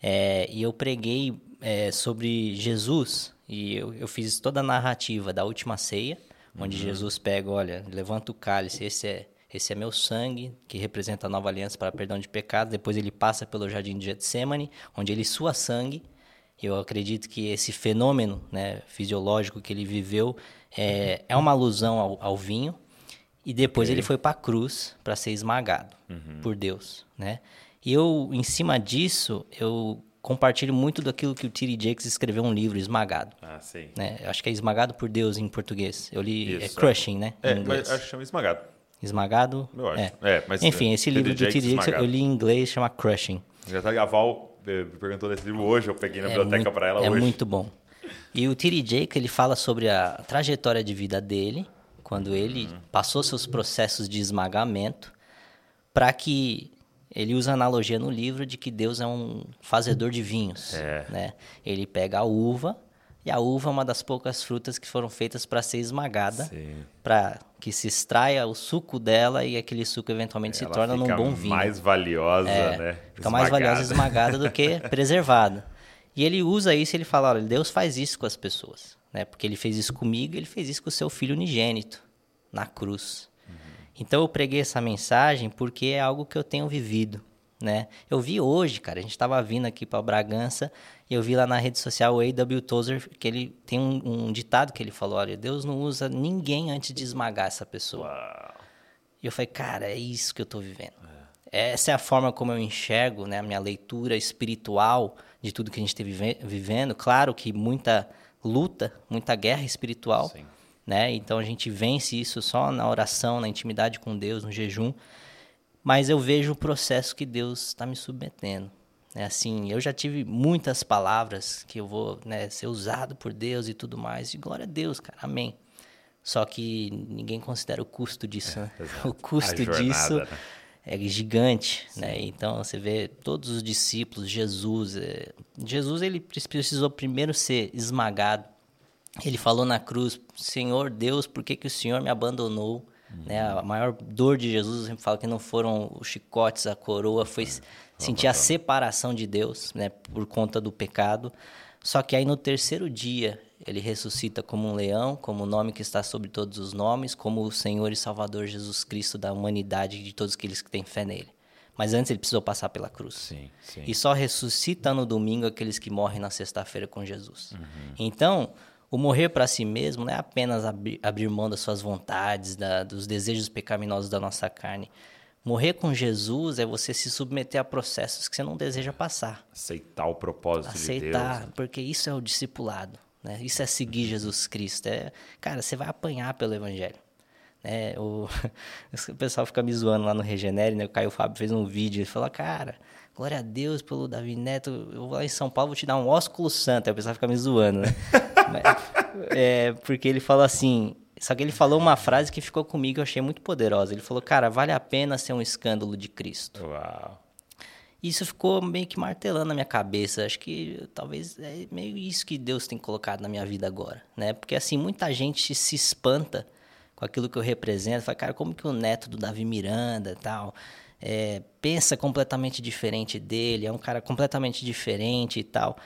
É, e eu preguei é, sobre Jesus, e eu, eu fiz toda a narrativa da última ceia onde uhum. Jesus pega, olha, levanta o cálice, esse é esse é meu sangue, que representa a nova aliança para perdão de pecados. Depois ele passa pelo jardim de Getsemane, onde ele sua sangue. Eu acredito que esse fenômeno né, fisiológico que ele viveu é, é uma alusão ao, ao vinho. E depois okay. ele foi para a cruz para ser esmagado uhum. por Deus, né? E eu, em cima disso, eu compartilho muito daquilo que o T.D. Jakes escreveu um livro, Esmagado. Ah, sim. Né? Acho que é Esmagado por Deus em português. Eu li Isso, é Crushing, é. né? É, mas acho que chama Esmagado. Esmagado? Eu acho. É. é mas Enfim, esse livro do T.D. Jakes eu li em inglês, chama Crushing. Já tá Gaval eh, perguntou desse livro hoje, eu peguei na é biblioteca para ela é hoje. É muito bom. E o T.D. Jakes, ele fala sobre a trajetória de vida dele, quando ele uhum. passou seus processos de esmagamento, para que ele usa a analogia no livro de que Deus é um fazedor de vinhos. É. Né? Ele pega a uva, e a uva é uma das poucas frutas que foram feitas para ser esmagada, para que se extraia o suco dela e aquele suco eventualmente Ela se torna num bom vinho. mais valiosa, é, né? Fica esmagada. mais valiosa esmagada do que preservada. E ele usa isso, ele fala, olha, Deus faz isso com as pessoas, né? Porque ele fez isso comigo, ele fez isso com o seu filho unigênito na cruz. Então eu preguei essa mensagem porque é algo que eu tenho vivido, né? Eu vi hoje, cara, a gente estava vindo aqui para Bragança e eu vi lá na rede social o A.W. Tozer que ele tem um, um, ditado que ele falou, olha, Deus não usa ninguém antes de esmagar essa pessoa. Uau. E eu falei, cara, é isso que eu estou vivendo. É. Essa é a forma como eu enxergo, né, a minha leitura espiritual de tudo que a gente está vivendo. Claro que muita luta, muita guerra espiritual. Sim né? Então a gente vence isso só na oração, na intimidade com Deus, no jejum. Mas eu vejo o processo que Deus está me submetendo. É assim, eu já tive muitas palavras que eu vou né, ser usado por Deus e tudo mais. E glória a Deus, cara, amém. Só que ninguém considera o custo disso, é, né? O custo jornada, disso né? é gigante, Sim. né? Então você vê todos os discípulos, Jesus, é... Jesus ele precisou primeiro ser esmagado ele falou na cruz: Senhor Deus, por que, que o Senhor me abandonou? Uhum. Né? A maior dor de Jesus, eu sempre falo que não foram os chicotes, a coroa, foi é, sentir a separação de Deus né? por conta do pecado. Só que aí no terceiro dia, ele ressuscita como um leão, como o nome que está sobre todos os nomes, como o Senhor e Salvador Jesus Cristo da humanidade e de todos aqueles que têm fé nele. Mas antes ele precisou passar pela cruz. Sim, sim. E só ressuscita no domingo aqueles que morrem na sexta-feira com Jesus. Então, o morrer para si mesmo não é apenas abrir, abrir mão das suas vontades, da, dos desejos pecaminosos da nossa carne. Morrer com Jesus é você se submeter a processos que você não deseja passar. Aceitar o propósito de Deus. Aceitar, porque isso é o discipulado. Né? Isso é seguir Jesus Cristo. É, cara, você vai apanhar pelo Evangelho. Né? O, o pessoal fica me zoando lá no Regenere, né? O Caio Fábio fez um vídeo e falou, cara, glória a Deus pelo Davi Neto, eu vou lá em São Paulo, vou te dar um ósculo santo. Aí o pessoal fica me zoando, né? é, porque ele falou assim, só que ele falou uma frase que ficou comigo, eu achei muito poderosa. Ele falou, cara, vale a pena ser um escândalo de Cristo. Uau. Isso ficou meio que martelando na minha cabeça. Acho que talvez é meio isso que Deus tem colocado na minha vida agora, né? Porque assim, muita gente se espanta com aquilo que eu represento. Fala, cara, como que o neto do Davi Miranda tal é, pensa completamente diferente dele, é um cara completamente diferente e tal.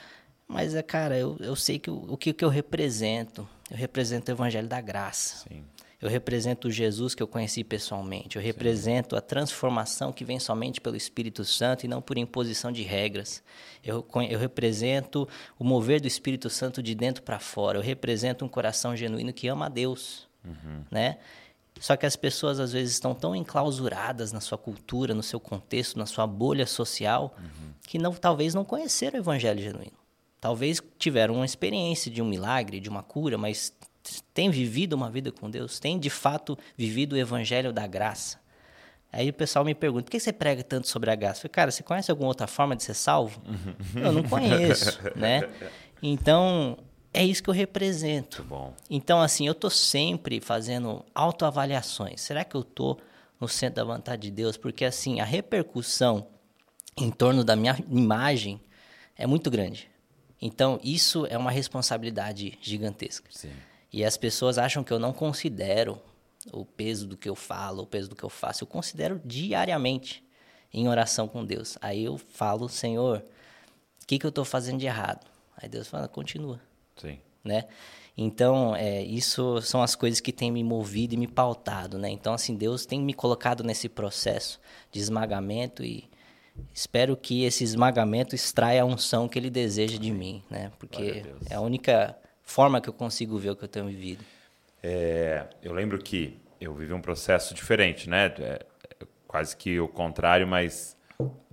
Mas, é, cara, eu, eu sei que o, o que, que eu represento. Eu represento o Evangelho da Graça. Sim. Eu represento o Jesus que eu conheci pessoalmente. Eu represento a transformação que vem somente pelo Espírito Santo e não por imposição de regras. Eu, eu represento o mover do Espírito Santo de dentro para fora. Eu represento um coração genuíno que ama a Deus, Uhum. né? Só que as pessoas às vezes estão tão enclausuradas na sua cultura, no seu contexto, na sua bolha social, que não, talvez não conheceram o Evangelho genuíno. Talvez tiveram uma experiência de um milagre, de uma cura, mas tem vivido uma vida com Deus, tem de fato vivido o evangelho da graça. Aí o pessoal me pergunta, por que você prega tanto sobre a graça? Eu falei, cara, você conhece alguma outra forma de ser salvo? eu não conheço, né? Então, é isso que eu represento. Então, assim, eu tô sempre fazendo autoavaliações. Será que eu tô no centro da vontade de Deus? Porque, assim, a repercussão em torno da minha imagem é muito grande. Então, isso é uma responsabilidade gigantesca. Sim. E as pessoas acham que eu não considero o peso do que eu falo, o peso do que eu faço. Eu considero diariamente em oração com Deus. Aí eu falo, Senhor, o que, que eu estou fazendo de errado? Aí Deus fala, continua, Sim. né? Então, é, isso são as coisas que têm me movido e me pautado, né? Então, assim, Deus tem me colocado nesse processo de esmagamento e espero que esse esmagamento extraia a unção que Ele deseja de mim, né? Porque a é a única forma que eu consigo ver o que eu tenho vivido. É, eu lembro que eu vivi um processo diferente, né? É quase que o contrário, mas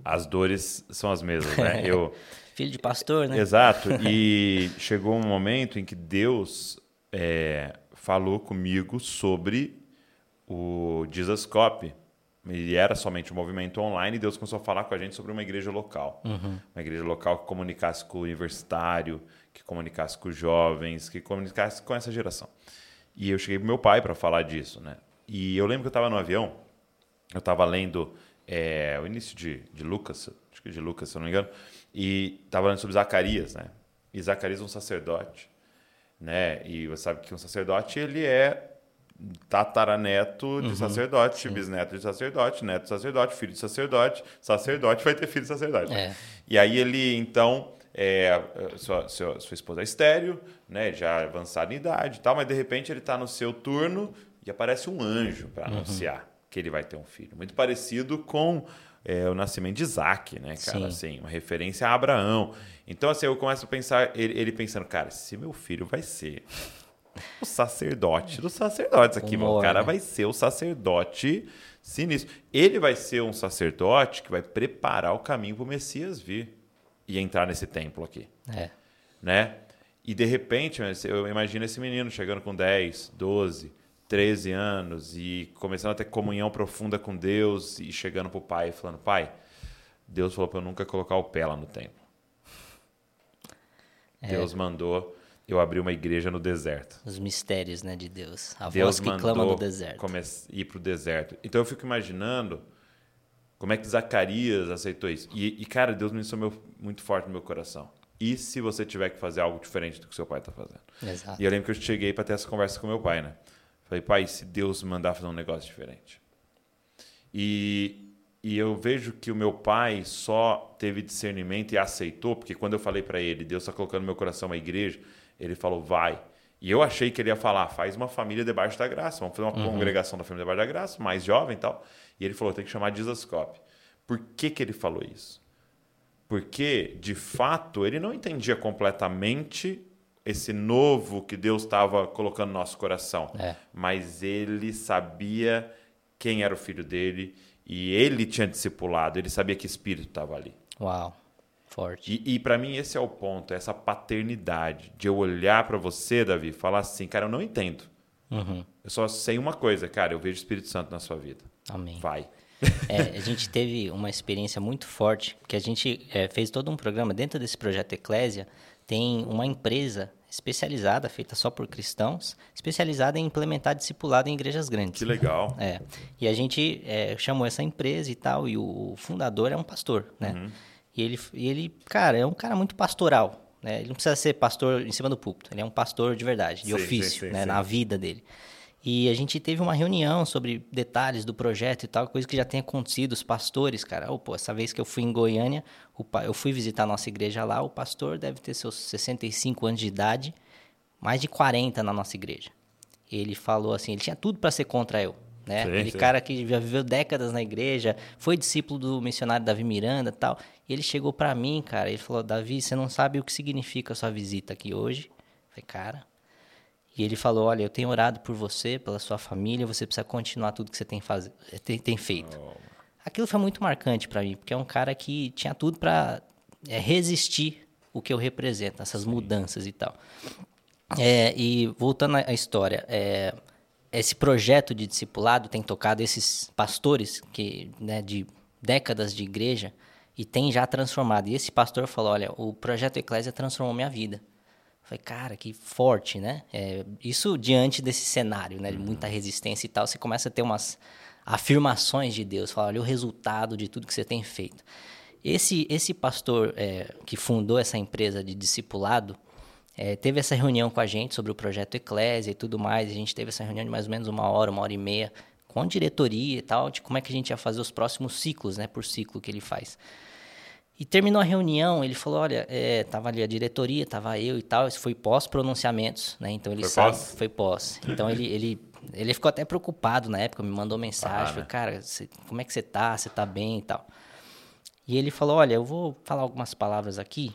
as dores são as mesmas, né? Eu, Filho de pastor, né? Exato. E chegou um momento em que Deus é, falou comigo sobre o Jesus Cop. Ele era somente um movimento online e Deus começou a falar com a gente sobre uma igreja local. Uma igreja local que comunicasse com o universitário, que comunicasse com os jovens, que comunicasse com essa geração. E eu cheguei pro meu pai para falar disso, né? E eu lembro que eu estava no avião, eu estava lendo é, o início de, de Lucas, acho que de Lucas, se eu não me engano, e estava lendo sobre Zacarias, né? E Zacarias é um sacerdote, né? E você sabe que um sacerdote, ele é tataraneto de sacerdote, bisneto de sacerdote, neto de sacerdote, filho de sacerdote, sacerdote vai ter filho de sacerdote. É. E aí ele, então, é, sua, sua, sua esposa é estéreo, né, já avançada em idade e tal, mas de repente ele está no seu turno e aparece um anjo para anunciar que ele vai ter um filho. Muito parecido com é, o nascimento de Isaac, né, cara? Sim. Assim, uma referência a Abraão. Então, assim, eu começo a pensar, ele, ele pensando, cara, se meu filho vai ser o sacerdote dos sacerdotes aqui, mano. O Humor, cara né? vai ser o sacerdote sinistro. Ele vai ser um sacerdote que vai preparar o caminho para o Messias vir e entrar nesse templo aqui, É. né? E de repente, eu imagino esse menino chegando com 10, 12, 13 anos e começando a ter comunhão profunda com Deus e chegando pro pai e falando: "Pai, Deus falou para eu nunca colocar o pé lá no templo. É. Deus mandou eu abrir uma igreja no deserto. Os mistérios, né, de Deus. A Deus voz que clama no deserto. come- ir para o deserto. Então eu fico imaginando como é que Zacarias aceitou isso. E, e, cara, Deus me ensinou meu- muito forte no meu coração. E se você tiver que fazer algo diferente do que seu pai está fazendo? Exato. E eu lembro que eu cheguei para ter essa conversa com meu pai, né? Falei, pai, se Deus mandar fazer um negócio diferente. E, e eu vejo que o meu pai só teve discernimento e aceitou, porque quando eu falei para ele, Deus está colocando no meu coração uma igreja, Ele falou, vai. E eu achei que ele ia falar, faz uma família debaixo da graça, vamos fazer uma uhum. congregação da família debaixo da graça, mais jovem e tal. E ele falou, tem que chamar Jesus Cop. Por que, que ele falou isso? Porque, de fato, ele não entendia completamente esse novo que Deus estava colocando no nosso coração. É. Mas ele sabia quem era o filho dele e ele tinha discipulado, ele sabia que espírito estava ali. Uau, forte. E, e para mim esse é o ponto, essa paternidade de eu olhar para você, Davi, falar assim, cara, eu não entendo. Uhum. Eu só sei uma coisa, cara, eu vejo o Espírito Santo na sua vida. Amém. Vai. É, a gente teve uma experiência muito forte, que a gente é, fez todo um programa dentro desse projeto Eclésia, tem uma empresa especializada, feita só por cristãos, especializada em implementar discipulado em igrejas grandes. Que legal. É. E a gente é, chamou essa empresa e tal, e o fundador é um pastor, né? Uhum. E ele, e ele, cara, é um cara muito pastoral, né? Ele não precisa ser pastor em cima do púlpito, ele é um pastor de verdade, de sim, ofício, sim, sim, né? Na vida dele. E a gente teve uma reunião sobre detalhes do projeto e tal, coisa que já tem acontecido. Os pastores, cara, oh, pô, essa vez que eu fui em Goiânia, eu fui visitar a nossa igreja lá, o pastor deve ter seus 65 anos de idade, mais de 40 na nossa igreja. Ele falou assim, ele tinha tudo para ser contra eu. Né? Sim, Aquele sim. cara que já viveu décadas na igreja, foi discípulo do missionário Davi Miranda e tal. E ele chegou para mim, cara, ele falou: Davi, você não sabe o que significa a sua visita aqui hoje? Eu falei, cara, e ele falou: Olha, eu tenho orado por você, pela sua família, você precisa continuar tudo que você tem, faz... tem, tem feito. Oh. Aquilo foi muito marcante para mim, porque é um cara que tinha tudo para é, resistir o que eu represento, essas Sim. mudanças e tal. É, e voltando à história, é, esse projeto de discipulado tem tocado esses pastores que né, de décadas de igreja e tem já transformado. E esse pastor falou: Olha, o projeto Eclésia transformou minha vida. Falei, cara, que forte, né? É, isso diante desse cenário, né? De muita resistência e tal, você começa a ter umas afirmações de Deus. Fala, olha o resultado de tudo que você tem feito. Esse, esse pastor é, que fundou essa empresa de discipulado, é, teve essa reunião com a gente sobre o projeto Eclésia e tudo mais. A gente teve essa reunião de mais ou menos uma hora, uma hora e meia, com a diretoria e tal, de como é que a gente ia fazer os próximos ciclos, né? Por ciclo que ele faz. E terminou a reunião, ele falou, olha, é, tava ali a diretoria, tava eu e tal, isso foi pós-pronunciamentos, né? Então ele foi sabe, pós? foi pós. Então ele, ele, ele ficou até preocupado na época, me mandou mensagem, ah, falei, né? cara, como é que você tá? Você tá bem e tal. E ele falou, olha, eu vou falar algumas palavras aqui,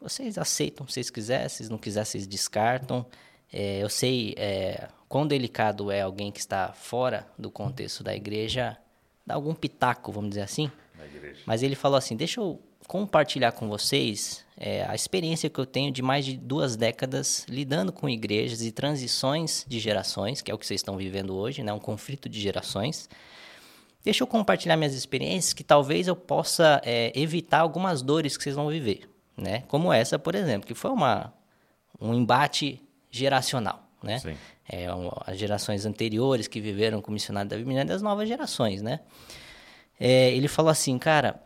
vocês aceitam se vocês quiserem, se não quiserem, vocês descartam. É, eu sei é, quão delicado é alguém que está fora do contexto da igreja dar algum pitaco, vamos dizer assim. Mas ele falou assim, deixa eu compartilhar com vocês é, a experiência que eu tenho de mais de duas décadas lidando com igrejas e transições de gerações, que é o que vocês estão vivendo hoje, né? um conflito de gerações. Deixa eu compartilhar minhas experiências que talvez eu possa é, evitar algumas dores que vocês vão viver, né? Como essa, por exemplo, que foi uma, um embate geracional, né? Sim. É, um, as gerações anteriores que viveram com o missionário da Bíblia e as novas gerações, né? É, ele falou assim, cara,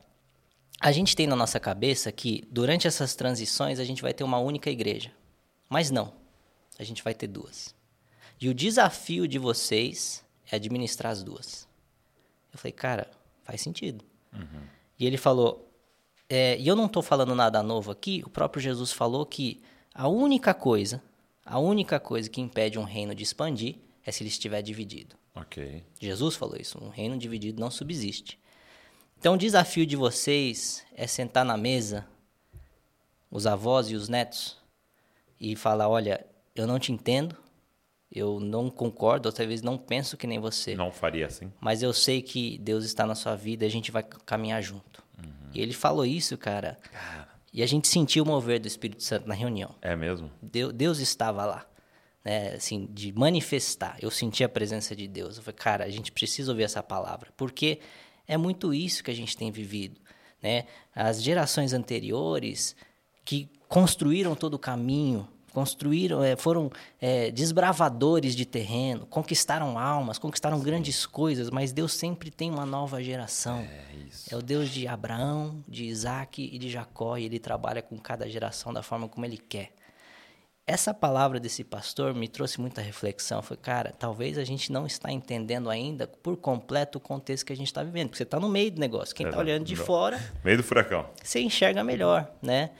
a gente tem na nossa cabeça que durante essas transições a gente vai ter uma única igreja. Mas não. A gente vai ter duas. E o desafio de vocês é administrar as duas. Eu falei, cara, faz sentido. Uhum. E ele falou, é, e eu não estou falando nada novo aqui, o próprio Jesus falou que a única coisa, a única coisa que impede um reino de expandir é se ele estiver dividido. Ok. Jesus falou isso, um reino dividido não subsiste. Então, o desafio de vocês é sentar na mesa, os avós e os netos, e falar: olha, eu não te entendo, eu não concordo, outra vez não penso que nem você. Não faria assim. Mas eu sei que Deus está na sua vida e a gente vai caminhar junto. Uhum. E ele falou isso, cara. cara. E a gente sentiu o mover do Espírito Santo na reunião. É mesmo? Deus, Deus estava lá. Né, assim, de manifestar. Eu senti a presença de Deus. Eu falei, cara, a gente precisa ouvir essa palavra. Porque é muito isso que a gente tem vivido. Né? As gerações anteriores que construíram todo o caminho, construíram, é, foram é, desbravadores de terreno, conquistaram almas, conquistaram Sim. grandes coisas, mas Deus sempre tem uma nova geração. É, é, o Deus de Abraão, de Isaac e de Jacó, e ele trabalha com cada geração da forma como ele quer essa palavra desse pastor me trouxe muita reflexão. Foi, cara, talvez a gente não está entendendo ainda por completo o contexto que a gente está vivendo. Porque você está no meio do negócio. Quem está é, olhando de fora. Meio do furacão. Você enxerga melhor, né?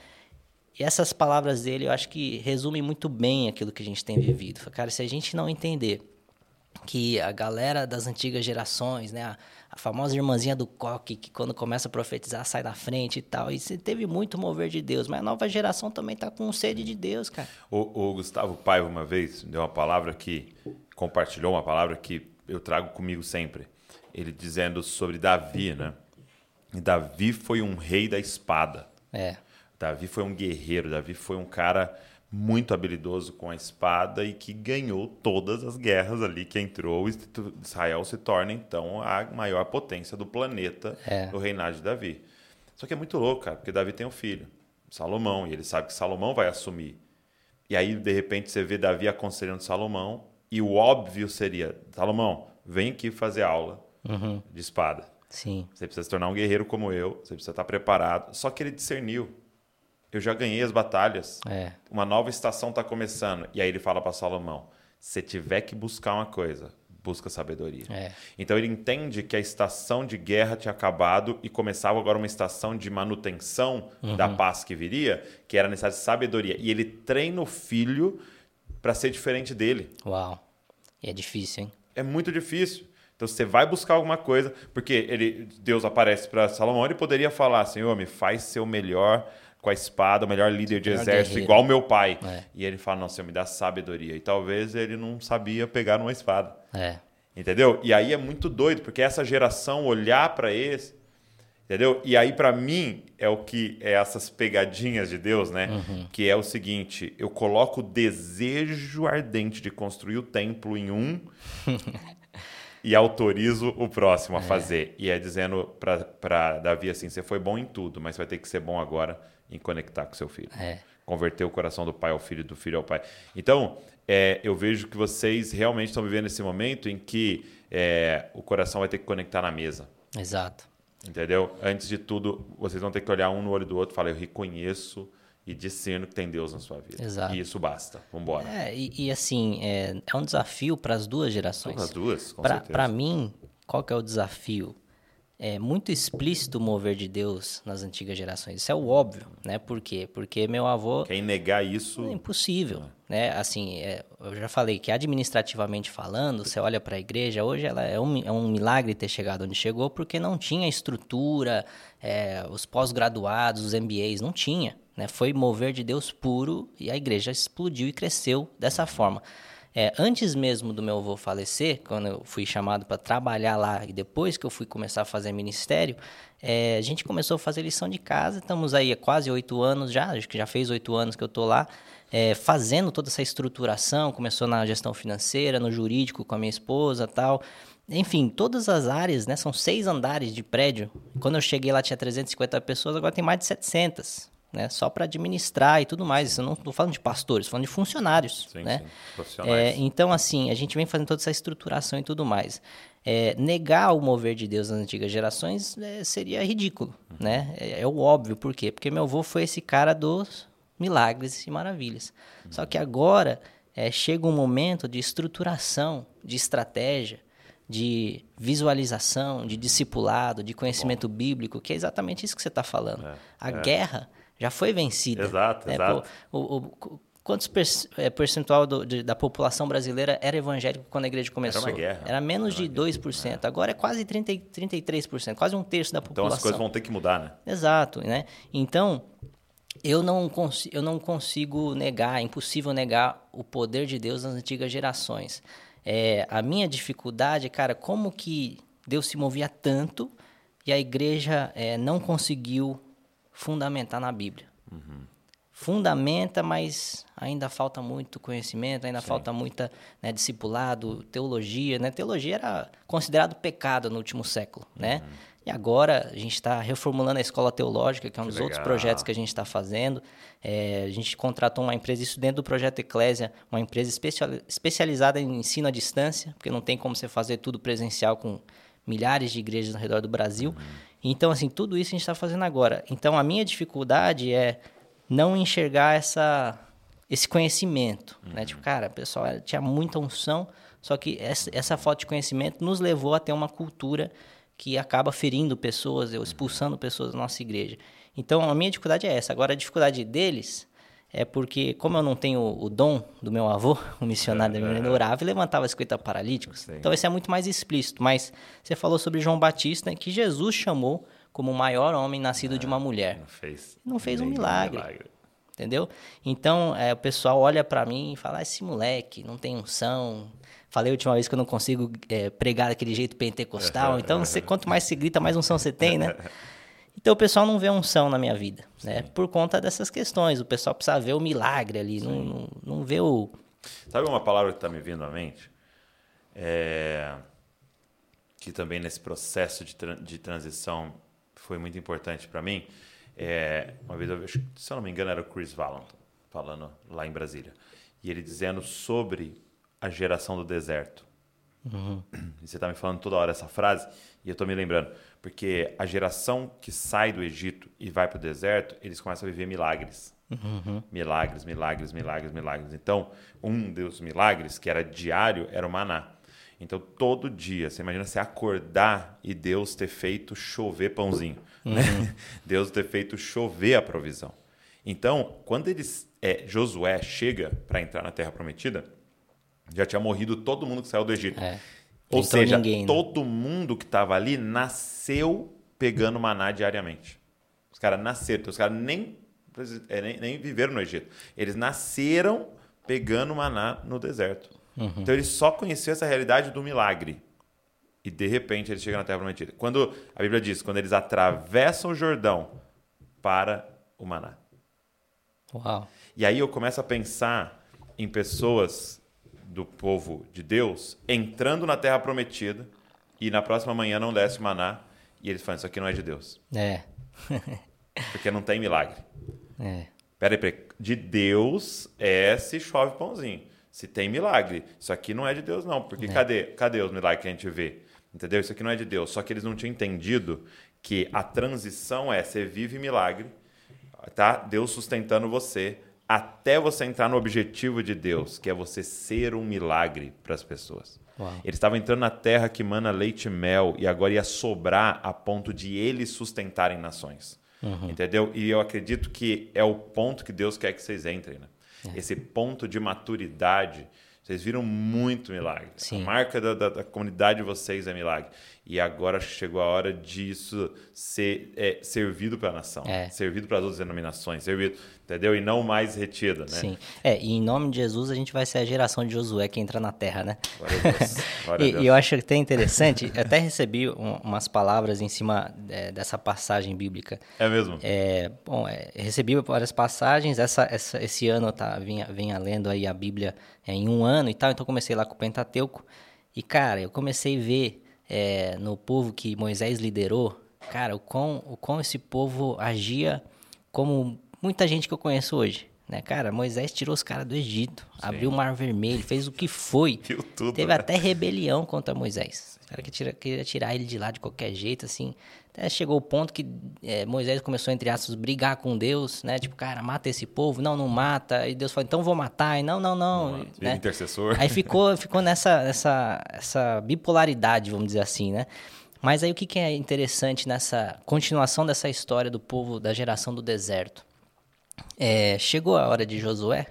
E essas palavras dele, eu acho que resumem muito bem aquilo que a gente tem vivido. Cara, se a gente não entender que a galera das antigas gerações, né, a, a famosa irmãzinha do coque, que quando começa a profetizar sai da frente e tal, e você teve muito mover de Deus, mas a nova geração também tá com sede de Deus, cara. O, o Gustavo Paiva uma vez deu uma palavra que compartilhou uma palavra que eu trago comigo sempre. Ele dizendo sobre Davi, né? E Davi foi um rei da espada. É. Davi foi um guerreiro, Davi foi um cara muito habilidoso com a espada e que ganhou todas as guerras ali que entrou. Israel se torna então a maior potência do planeta É. do reinado de Davi. Só que é muito louco, cara, porque Davi tem um filho, Salomão, e ele sabe que Salomão vai assumir. E aí, de repente, você vê Davi aconselhando Salomão, e o óbvio seria: Salomão, vem aqui fazer aula de espada. Sim. Você precisa se tornar um guerreiro como eu, você precisa estar preparado. Só que ele discerniu. Eu já ganhei as batalhas. É. Uma nova estação está começando. E aí ele fala para Salomão: se tiver que buscar uma coisa, busca sabedoria. É. Então ele entende que a estação de guerra tinha acabado e começava agora uma estação de manutenção da paz que viria, que era necessária sabedoria. E ele treina o filho para ser diferente dele. Uau. E é difícil, hein? É muito difícil. Então você vai buscar alguma coisa, porque ele, Deus aparece para Salomão, ele poderia falar: Senhor, me faz ser o melhor com a espada, o melhor líder de Melhor exército, guerreiro. igual meu pai. É. E ele fala: Não, Senhor, me dá sabedoria. E talvez ele não sabia pegar numa espada. É. Entendeu? E aí é muito doido, porque essa geração olhar para esse, entendeu? E aí para mim é o que é essas pegadinhas de Deus, né? Que é o seguinte, eu coloco o desejo ardente de construir o templo em um e autorizo o próximo a fazer. E é dizendo para Davi assim, você foi bom em tudo, mas vai ter que ser bom agora em conectar com seu filho É. converter o coração do pai ao filho, do filho ao pai. Então, é, eu vejo que vocês realmente estão vivendo esse momento em que é, o coração vai ter que conectar na mesa. Exato. Entendeu? Antes de tudo, vocês vão ter que olhar um no olho do outro e falar: Eu reconheço e discerno que tem Deus na sua vida. Exato. E isso basta. Vamos embora. É, e, e assim, é, é um desafio para as duas gerações. As duas, com Pra- certeza. Pra mim, qual que é o desafio? É muito explícito o mover de Deus nas antigas gerações. Isso é o óbvio, né? Por quê? Porque meu avô Quem negar isso. é impossível, né? Assim, é, eu já falei que administrativamente falando, você olha para a igreja, hoje ela é um, é um milagre ter chegado onde chegou, porque não tinha estrutura, é, os pós-graduados, os MBAs, não tinha, né? Foi mover de Deus puro e a igreja explodiu e cresceu dessa forma. É, antes mesmo do meu avô falecer, quando eu fui chamado para trabalhar lá e depois que eu fui começar a fazer ministério, é, a gente começou a fazer lição de casa. Estamos aí há quase oito anos já, acho que já fez oito anos que eu estou lá, é, fazendo toda essa estruturação. Começou na gestão financeira, no jurídico com a minha esposa tal. Enfim, todas as áreas, né? São seis andares de prédio. Quando eu cheguei lá tinha 350 pessoas, agora tem mais de 700. Né, só para administrar e tudo mais. Eu não estou falando de pastores, falando de funcionários. Sim, né? sim, profissionais. É, então, assim, a gente vem fazendo toda essa estruturação e tudo mais. É, negar o mover de Deus nas antigas gerações é, seria ridículo, né? É, é o óbvio, por quê? Porque meu avô foi esse cara dos milagres e maravilhas. Só que agora é, chega um momento de estruturação, de estratégia, de visualização, de discipulado, de conhecimento bíblico, que é exatamente isso que você está falando. a guerra já foi vencida. Exato, né? exato. Pô, o, o- quantos per- é, percentual do- de- da população brasileira era evangélico quando a igreja começou? uma guerra. Era menos de 2%. Agora é quase 30, e- 33%, quase um terço da Então população. as coisas vão ter que mudar, né? Exato, né? Então, eu não, eu não consigo negar, é impossível negar o poder de Deus nas antigas gerações. É, a minha dificuldade, cara, como que Deus se movia tanto e a igreja é, não conseguiu fundamentar na Bíblia? Fundamenta, mas ainda falta muito conhecimento, ainda falta muita né, discipulado, teologia. Né? Teologia era considerado pecado no último século, né? E agora a gente está reformulando a escola teológica, que é um dos outros legal. projetos que a gente está fazendo. É, a gente contratou uma empresa, isso dentro do projeto Eclésia, uma empresa especiali- especializada em ensino à distância, porque não tem como você fazer tudo presencial com milhares de igrejas ao redor do Brasil. Então, assim, tudo isso a gente está fazendo agora. Então, a minha dificuldade é não enxergar essa, esse conhecimento. Né? Tipo, cara, o pessoal tinha muita unção, só que essa, essa falta de conhecimento nos levou a ter uma cultura que acaba ferindo pessoas, ou expulsando pessoas da nossa igreja. Então, a minha dificuldade é essa. Agora, a dificuldade deles é porque, como eu não tenho o dom do meu avô, o missionário da minha orava e levantava 50 paralíticos, Sim. então esse é muito mais explícito. Mas você falou sobre João Batista, que Jesus chamou como o maior homem nascido de uma mulher. Não fez. Não fez um nenhum milagre. Entendeu? Então, é, o pessoal olha pra mim e fala: ah, esse moleque não tem unção. Falei a última vez que eu não consigo é, pregar daquele jeito pentecostal. Então, você, quanto mais se grita, mais unção você tem, né? Então, o pessoal não vê unção na minha vida, né? Por conta dessas questões. O pessoal precisa ver o milagre ali, não, não, não vê o. Sabe uma palavra que está me vindo à mente? É... Que também nesse processo de, tran- de transição foi muito importante para mim. É... Uma vez, eu, se eu não me engano, era o Chris Valentin falando lá em Brasília. E ele dizendo sobre a geração do deserto. E você está me falando toda hora essa frase e eu estou me lembrando. Porque a geração que sai do Egito e vai para o deserto, eles começam a viver milagres. Milagres, milagres, milagres, milagres. Então, um dos milagres, que era diário, era o maná. Então, todo dia, você imagina você acordar e Deus ter feito chover pãozinho. Né? Deus ter feito chover a provisão. Então, quando eles, é, Josué chega para entrar na Terra Prometida, já tinha morrido todo mundo que saiu do Egito. É. Ou seja, ninguém, né? todo mundo que estava ali nasceu pegando maná diariamente. Os caras nasceram, então os caras nem, é, nem, nem viveram no Egito. Eles nasceram pegando maná no deserto. Uhum. Então eles só conheciam essa realidade do milagre. E de repente eles chegam na Terra Prometida. Quando a Bíblia diz, quando eles atravessam o Jordão para o maná. Uau. E aí eu começo a pensar em pessoas do povo de Deus entrando na Terra Prometida e na próxima manhã não desce o maná e eles falam, isso aqui não é de Deus, É. porque não tem milagre. é. Peraí, peraí, de Deus é se chove pãozinho, se tem milagre. Isso aqui não é de Deus não, porque cadê, cadê os milagres que a gente vê? Entendeu? Isso aqui não é de Deus. Só que eles não tinham entendido que a transição é você vive milagre, tá? Deus sustentando você até você entrar no objetivo de Deus, que é você ser um milagre para as pessoas. Uau. Eles estavam entrando na terra que mana leite e mel e agora ia sobrar a ponto de eles sustentarem nações. Entendeu? E eu acredito que é o ponto que Deus quer que vocês entrem. Né? Esse ponto de maturidade. Vocês viram muito milagre. Sim. A marca da, da- da comunidade de vocês é milagre. E agora chegou a hora disso ser é, servido para a nação, É. servido para as outras denominações, servido, entendeu? E não mais retido, né? Sim. É, e em nome de Jesus a gente vai ser a geração de Josué que entra na terra, né? Glória a Deus. Glória a E, Deus. e eu acho até interessante, até recebi um- umas palavras em cima é, dessa passagem bíblica. É mesmo? É, bom, é, recebi várias passagens. Essa, essa- esse ano eu tá, vinha, vinha lendo aí a Bíblia é, em um ano e tal, então comecei lá com o Pentateuco. E, cara, eu comecei a ver é, no povo que Moisés liderou, cara, o quão, o quão esse povo agia como muita gente que eu conheço hoje. Né, cara, Moisés tirou os caras do Egito, abriu o Mar Vermelho, fez o que foi. Viu tudo, Teve né? até rebelião contra Moisés. O cara que queria tirar ele de lá de qualquer jeito, assim. Até chegou o ponto que é, Moisés começou, entre aspas, brigar com Deus, né? Tipo, cara, mata esse povo. Não, não mata. E Deus falou, então vou matar. E não, não, não. Vira né? intercessor. Aí ficou, ficou nessa, nessa essa bipolaridade, vamos dizer assim, né? Mas aí o que, que é interessante nessa continuação dessa história do povo da geração do deserto? É, chegou a hora de Josué.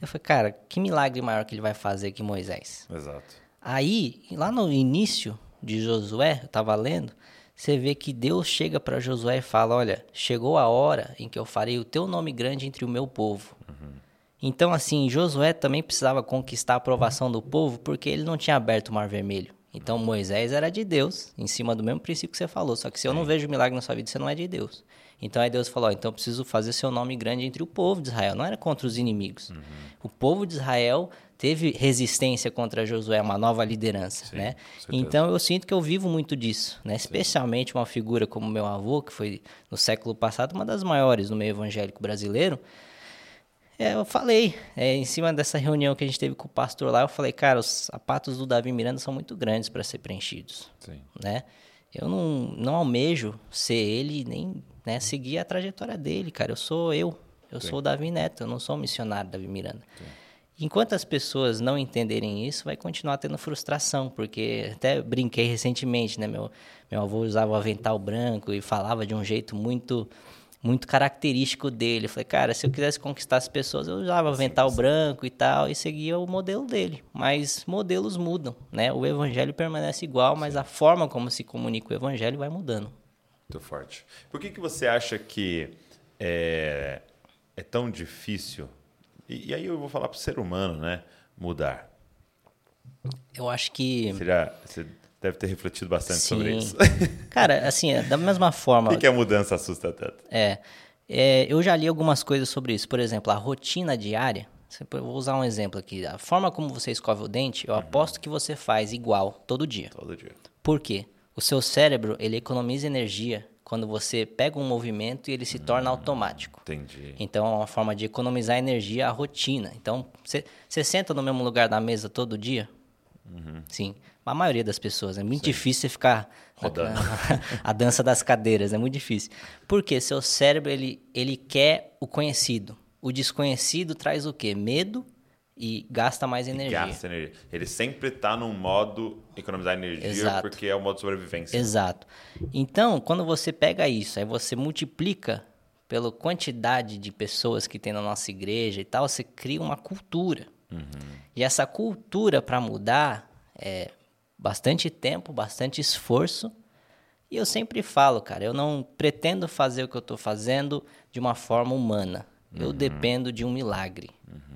Eu falei, cara, que milagre maior que ele vai fazer que Moisés? Exato. Aí, lá no início de Josué, eu estava lendo, você vê que Deus chega para Josué e fala: Olha, chegou a hora em que eu farei o teu nome grande entre o meu povo. Então, assim, Josué também precisava conquistar a aprovação do povo porque ele não tinha aberto o Mar Vermelho. Então, Moisés era de Deus, em cima do mesmo princípio que você falou. Só que se eu não vejo milagre na sua vida, você não é de Deus. Então, aí Deus falou: ó, então eu preciso fazer seu nome grande entre o povo de Israel. Não era contra os inimigos. O povo de Israel teve resistência contra Josué, uma nova liderança, Sim, né? Então eu sinto que eu vivo muito disso, né? Especialmente uma figura como meu avô, que foi no século passado uma das maiores no meio evangélico brasileiro. É, eu falei, é, em cima dessa reunião que a gente teve com o pastor lá, eu falei, cara, os sapatos do Davi Miranda são muito grandes para ser preenchidos, Sim. né? Eu não, não almejo ser ele nem né, seguir a trajetória dele, cara. Eu sou eu, eu sou o Davi Neto, eu não sou o missionário Davi Miranda. Enquanto as pessoas não entenderem isso, vai continuar tendo frustração, porque até brinquei recentemente, né? Meu, meu avô usava o avental branco e falava de um jeito muito muito característico dele. Eu falei, cara, se eu quisesse conquistar as pessoas, eu usava avental branco e tal, e seguia o modelo dele. Mas modelos mudam, né? O evangelho permanece igual, mas a forma como se comunica o evangelho vai mudando. Muito forte. Por que, que você acha que é, é tão difícil, e, e aí eu vou falar para o ser humano, né, mudar? Eu acho que... Você, já, você deve ter refletido bastante Sim. sobre isso. Cara, assim, é da mesma forma... Por que, que a mudança assusta tanto? É, é, eu já li algumas coisas sobre isso. Por exemplo, a rotina diária. Eu vou usar um exemplo aqui. A forma como você escova o dente, eu aposto que você faz igual todo dia. Todo dia. Por quê? O seu cérebro, ele economiza energia quando você pega um movimento e ele se torna automático. Entendi. Então, é uma forma de economizar energia a rotina. Então, você senta no mesmo lugar da mesa todo dia? Sim. A maioria das pessoas. É muito difícil você ficar Rodando. a dança das cadeiras. É muito difícil. Porque seu cérebro, ele, ele quer o conhecido. O desconhecido traz o quê? Medo e gasta mais energia. Gasta energia. Ele sempre está num modo economizar energia Exato. porque é o modo de sobrevivência. Exato. Então, quando você pega isso, aí você multiplica pela quantidade de pessoas que tem na nossa igreja e tal, você cria uma cultura. E essa cultura para mudar é bastante tempo, bastante esforço. E eu sempre falo, cara, eu não pretendo fazer o que eu estou fazendo de uma forma humana. Eu dependo de um milagre.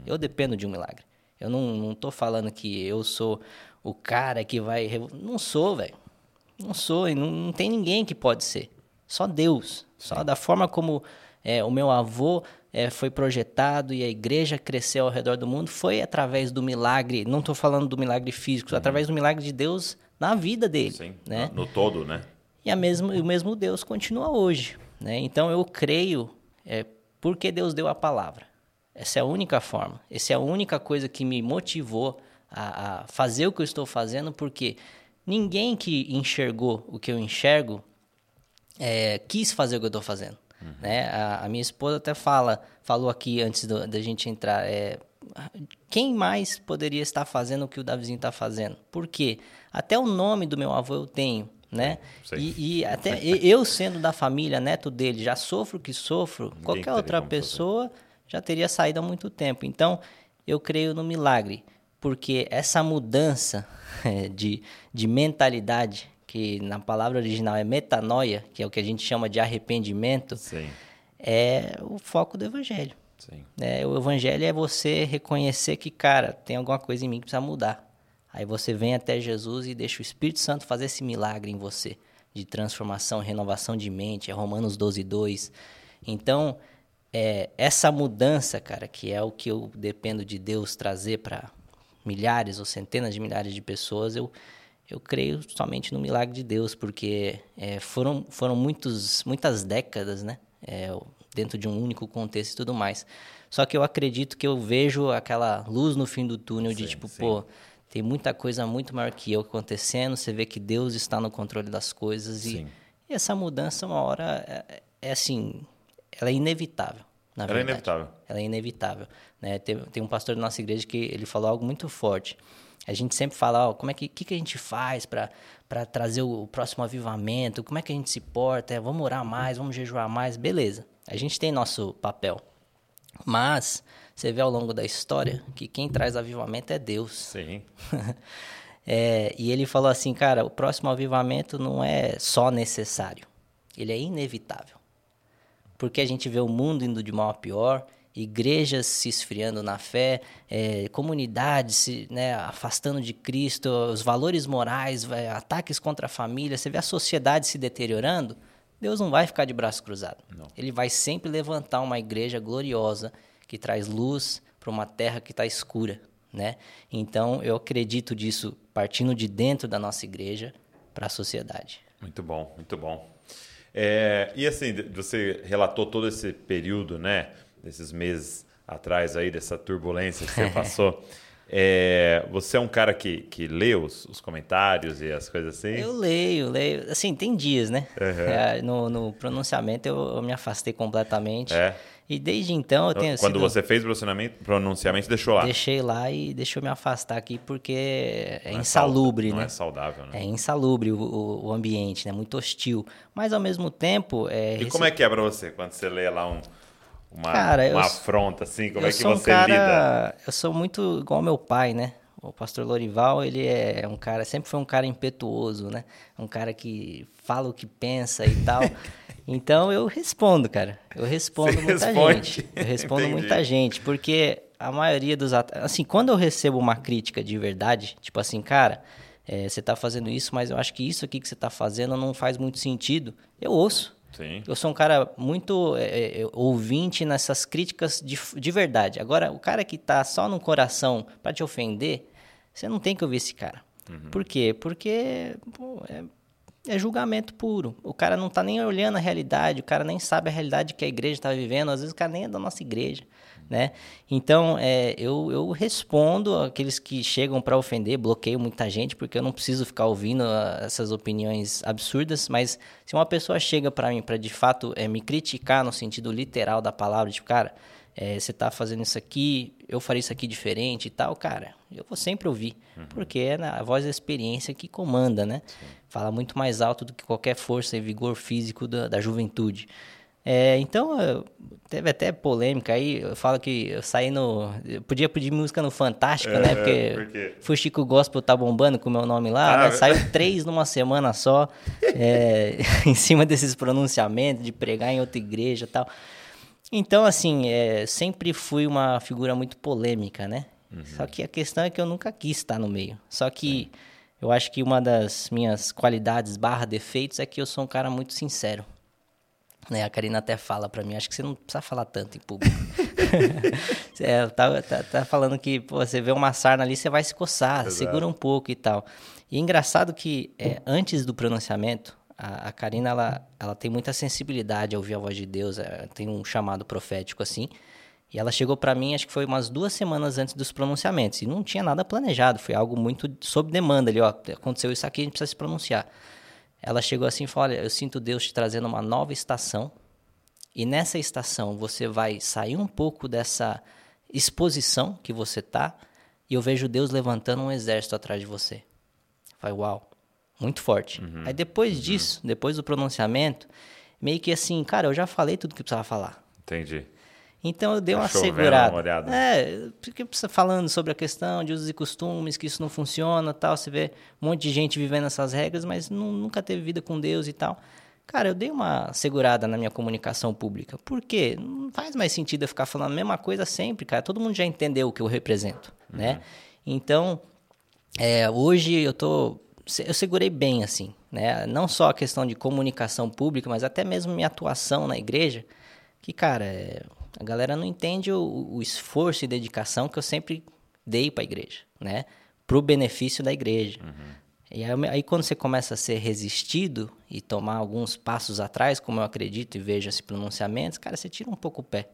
Eu dependo de um milagre. Eu não, não tô falando que eu sou o cara que vai. Não sou, velho. Não sou, e não, não tem ninguém que pode ser. Só Deus. Só da forma como é, o meu avô é, foi projetado e a igreja cresceu ao redor do mundo foi através do milagre. Não estou falando do milagre físico, através do milagre de Deus na vida dele. Sim. Né? No, no todo, né? E a mesmo, o mesmo Deus continua hoje. Né? Então eu creio é, porque Deus deu a palavra. Essa é a única forma. Essa é a única coisa que me motivou a, a fazer o que eu estou fazendo, porque ninguém que enxergou o que eu enxergo é, quis fazer o que eu estou fazendo. Né? A, a minha esposa até fala, falou aqui antes do- da gente entrar, é, quem mais poderia estar fazendo o que o Davizinho está fazendo? Por quê? Até o nome do meu avô eu tenho, né? E, e até eu sendo da família, neto dele, já sofro o que sofro, qualquer teria outra como fazer. Já teria saído há muito tempo. Então, eu creio no milagre, porque essa mudança eh, de, de mentalidade, que na palavra original é metanoia, que é o que a gente chama de arrependimento, Sim. é o foco do evangelho. Né? o evangelho é você reconhecer que, cara, tem alguma coisa em mim que precisa mudar. Aí você vem até Jesus e deixa o Espírito Santo fazer esse milagre em você, de transformação, renovação de mente, é Romanos 12, 2. Então, é, essa mudança, cara, que é o que eu dependo de Deus trazer para milhares ou centenas de milhares de pessoas, eu, eu creio somente no milagre de Deus, porque é, foram, foram muitos, muitas décadas, né? É, dentro de um único contexto e tudo mais. Só que eu acredito que eu vejo aquela luz no fim do túnel de Sim, tipo, sim. pô, tem muita coisa muito maior que eu acontecendo, você vê que Deus está no controle das coisas e, e essa mudança uma hora é, é assim, ela é inevitável, na Ela é verdade. inevitável. Ela é inevitável. Né? Tem, tem um pastor da nossa igreja que ele falou algo muito forte. A gente sempre fala, ó, como é que, que, que a gente faz para trazer o próximo avivamento? Como é que a gente se porta? É, vamos orar mais, vamos jejuar mais, beleza. A gente tem nosso papel. Mas você vê ao longo da história que quem traz avivamento é Deus. Sim. É, e ele falou assim, cara, o próximo avivamento não é só necessário, ele é inevitável. Porque a gente vê o mundo indo de mal a pior, igrejas se esfriando na fé, é, comunidades se né, afastando de Cristo, os valores morais, vai, ataques contra a família, você vê a sociedade se deteriorando, Deus não vai ficar de braço cruzado. Ele vai sempre levantar uma igreja gloriosa que traz luz para uma terra que está escura, né? Então eu acredito disso partindo de dentro da nossa igreja para a sociedade. Muito bom, muito bom. É, e assim, você relatou todo esse período, né? Desses meses atrás aí, dessa turbulência que você passou. É, você é um cara que, que lê os, os comentários e as coisas assim? Eu leio, leio. Assim, tem dias, né? Uhum. É, no, no pronunciamento eu, eu me afastei completamente. É. E desde então eu tenho Quando sido... você fez o pronunciamento, deixou lá. Deixei lá e deixou me afastar aqui porque é Não insalubre, saudável, né? Não é saudável, né? É insalubre o, o, ambiente, né? Muito hostil. Mas ao mesmo tempo. É, E como é que é pra você quando você lê lá um, uma, Cara, eu uma s- afronta assim? Como eu é que sou um você cara, lida? Eu sou muito igual ao meu pai, né? O pastor Lorival, ele é um cara, sempre foi um cara impetuoso, né? Um cara que fala o que pensa e tal. Então eu respondo, cara. Eu respondo Você muita responde? gente. Eu respondo Entendi. muita gente, porque a maioria dos at- assim, quando eu recebo uma crítica de verdade, tipo assim, cara, é, você tá fazendo isso, mas eu acho que isso aqui que você tá fazendo não faz muito sentido. Eu ouço. Sim. Eu sou um cara muito é, é, ouvinte nessas críticas de, de verdade. Agora, o cara que tá só no coração pra te ofender, você não tem que ouvir esse cara. Por quê? Porque pô, é, é julgamento puro. O cara não tá nem olhando a realidade, o cara nem sabe a realidade que a igreja tá vivendo. Às vezes o cara nem é da nossa igreja, né? Então, é, eu, eu respondo aqueles que chegam para ofender, bloqueio muita gente, porque eu não preciso ficar ouvindo ah, essas opiniões absurdas, mas se uma pessoa chega para mim para de fato é, me criticar no sentido literal da palavra, tipo, cara, é, você tá fazendo isso aqui, eu faria isso aqui diferente e tal, cara, eu vou sempre ouvir, porque é na- a voz da experiência que comanda, né? Fala muito mais alto do que qualquer força e vigor físico da, da juventude. É, então, teve até polêmica aí, eu falo que eu saí no... Eu podia pedir música no Fantástico, né? Porque, por quê? Fuxico Gospel tá bombando com o meu nome lá, Ah, né? Saiu três numa semana só, é, em cima desses pronunciamentos, de pregar em outra igreja e tal. Então, assim, é, sempre fui uma figura muito polêmica, né? Só que a questão é que eu nunca quis estar no meio. Só que eu acho que uma das minhas qualidades barra defeitos é que eu sou um cara muito sincero. Né? A Karina até fala pra mim, acho que você não precisa falar tanto em público. é, tá, tá, tá falando que pô, você vê uma sarna ali, você vai se coçar, Exato. segura um pouco e tal. E é engraçado que é, antes do pronunciamento, a, a Karina ela, ela tem muita sensibilidade a ouvir a voz de Deus, é, tem um chamado profético assim. E ela chegou pra mim, acho que foi umas duas semanas antes dos pronunciamentos. E não tinha nada planejado, foi algo muito sob demanda ali, ó. Aconteceu isso aqui, a gente precisa se pronunciar. Ela chegou assim e falou: Olha, eu sinto Deus te trazendo uma nova estação. E nessa estação você vai sair um pouco dessa exposição que você tá. E eu vejo Deus levantando um exército atrás de você. Falei, uau, muito forte. Aí depois disso, depois do pronunciamento, meio que assim, cara, eu já falei tudo que precisava falar. Entendi. Então eu dei Tá uma chovendo segurada. uma olhada. É, porque falando sobre a questão de usos e costumes, que isso não funciona tal. Você vê um monte de gente vivendo essas regras, mas nu- nunca teve vida com Deus e tal. Cara, eu dei uma segurada na minha comunicação pública. Por quê? Não faz mais sentido eu ficar falando a mesma coisa sempre, cara. Todo mundo já entendeu o que eu represento, né? Então, é, hoje eu tô. Eu segurei bem, assim, né? Não só a questão de comunicação pública, mas até mesmo minha atuação na igreja. Que, cara, é, a galera não entende o, o esforço e dedicação que eu sempre dei para a igreja, né? Pro benefício da igreja. E aí, aí quando você começa a ser resistido e tomar alguns passos atrás, como eu acredito e vejo esse pronunciamento, cara, você tira um pouco o pé.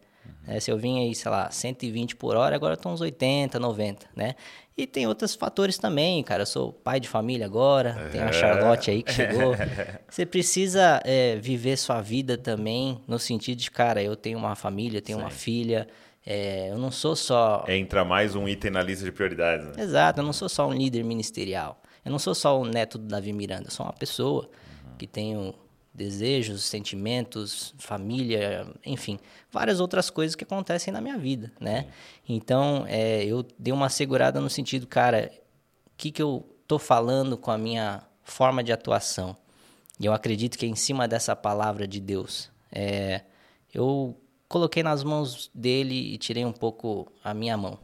Né? se eu vim aí, sei lá, 120 por hora, agora eu tô uns 80, 90, né? E tem outros fatores também, cara. Eu sou pai de família agora, tem a Charlotte aí que chegou. Você precisa é, viver sua vida também no sentido de, cara, eu tenho uma família, tenho uma filha, é, eu não sou só Entra mais um item na lista de prioridades, né? Exato, eu não sou só um líder ministerial. Eu não sou só o neto do Davi Miranda, eu sou uma pessoa que tenho desejos, sentimentos, família, enfim, várias outras coisas que acontecem na minha vida, né? Então, é, eu dei uma segurada no sentido, cara, o que, que eu tô falando com a minha forma de atuação? E eu acredito que é em cima dessa palavra de Deus, é, eu coloquei nas mãos dele e tirei um pouco a minha mão,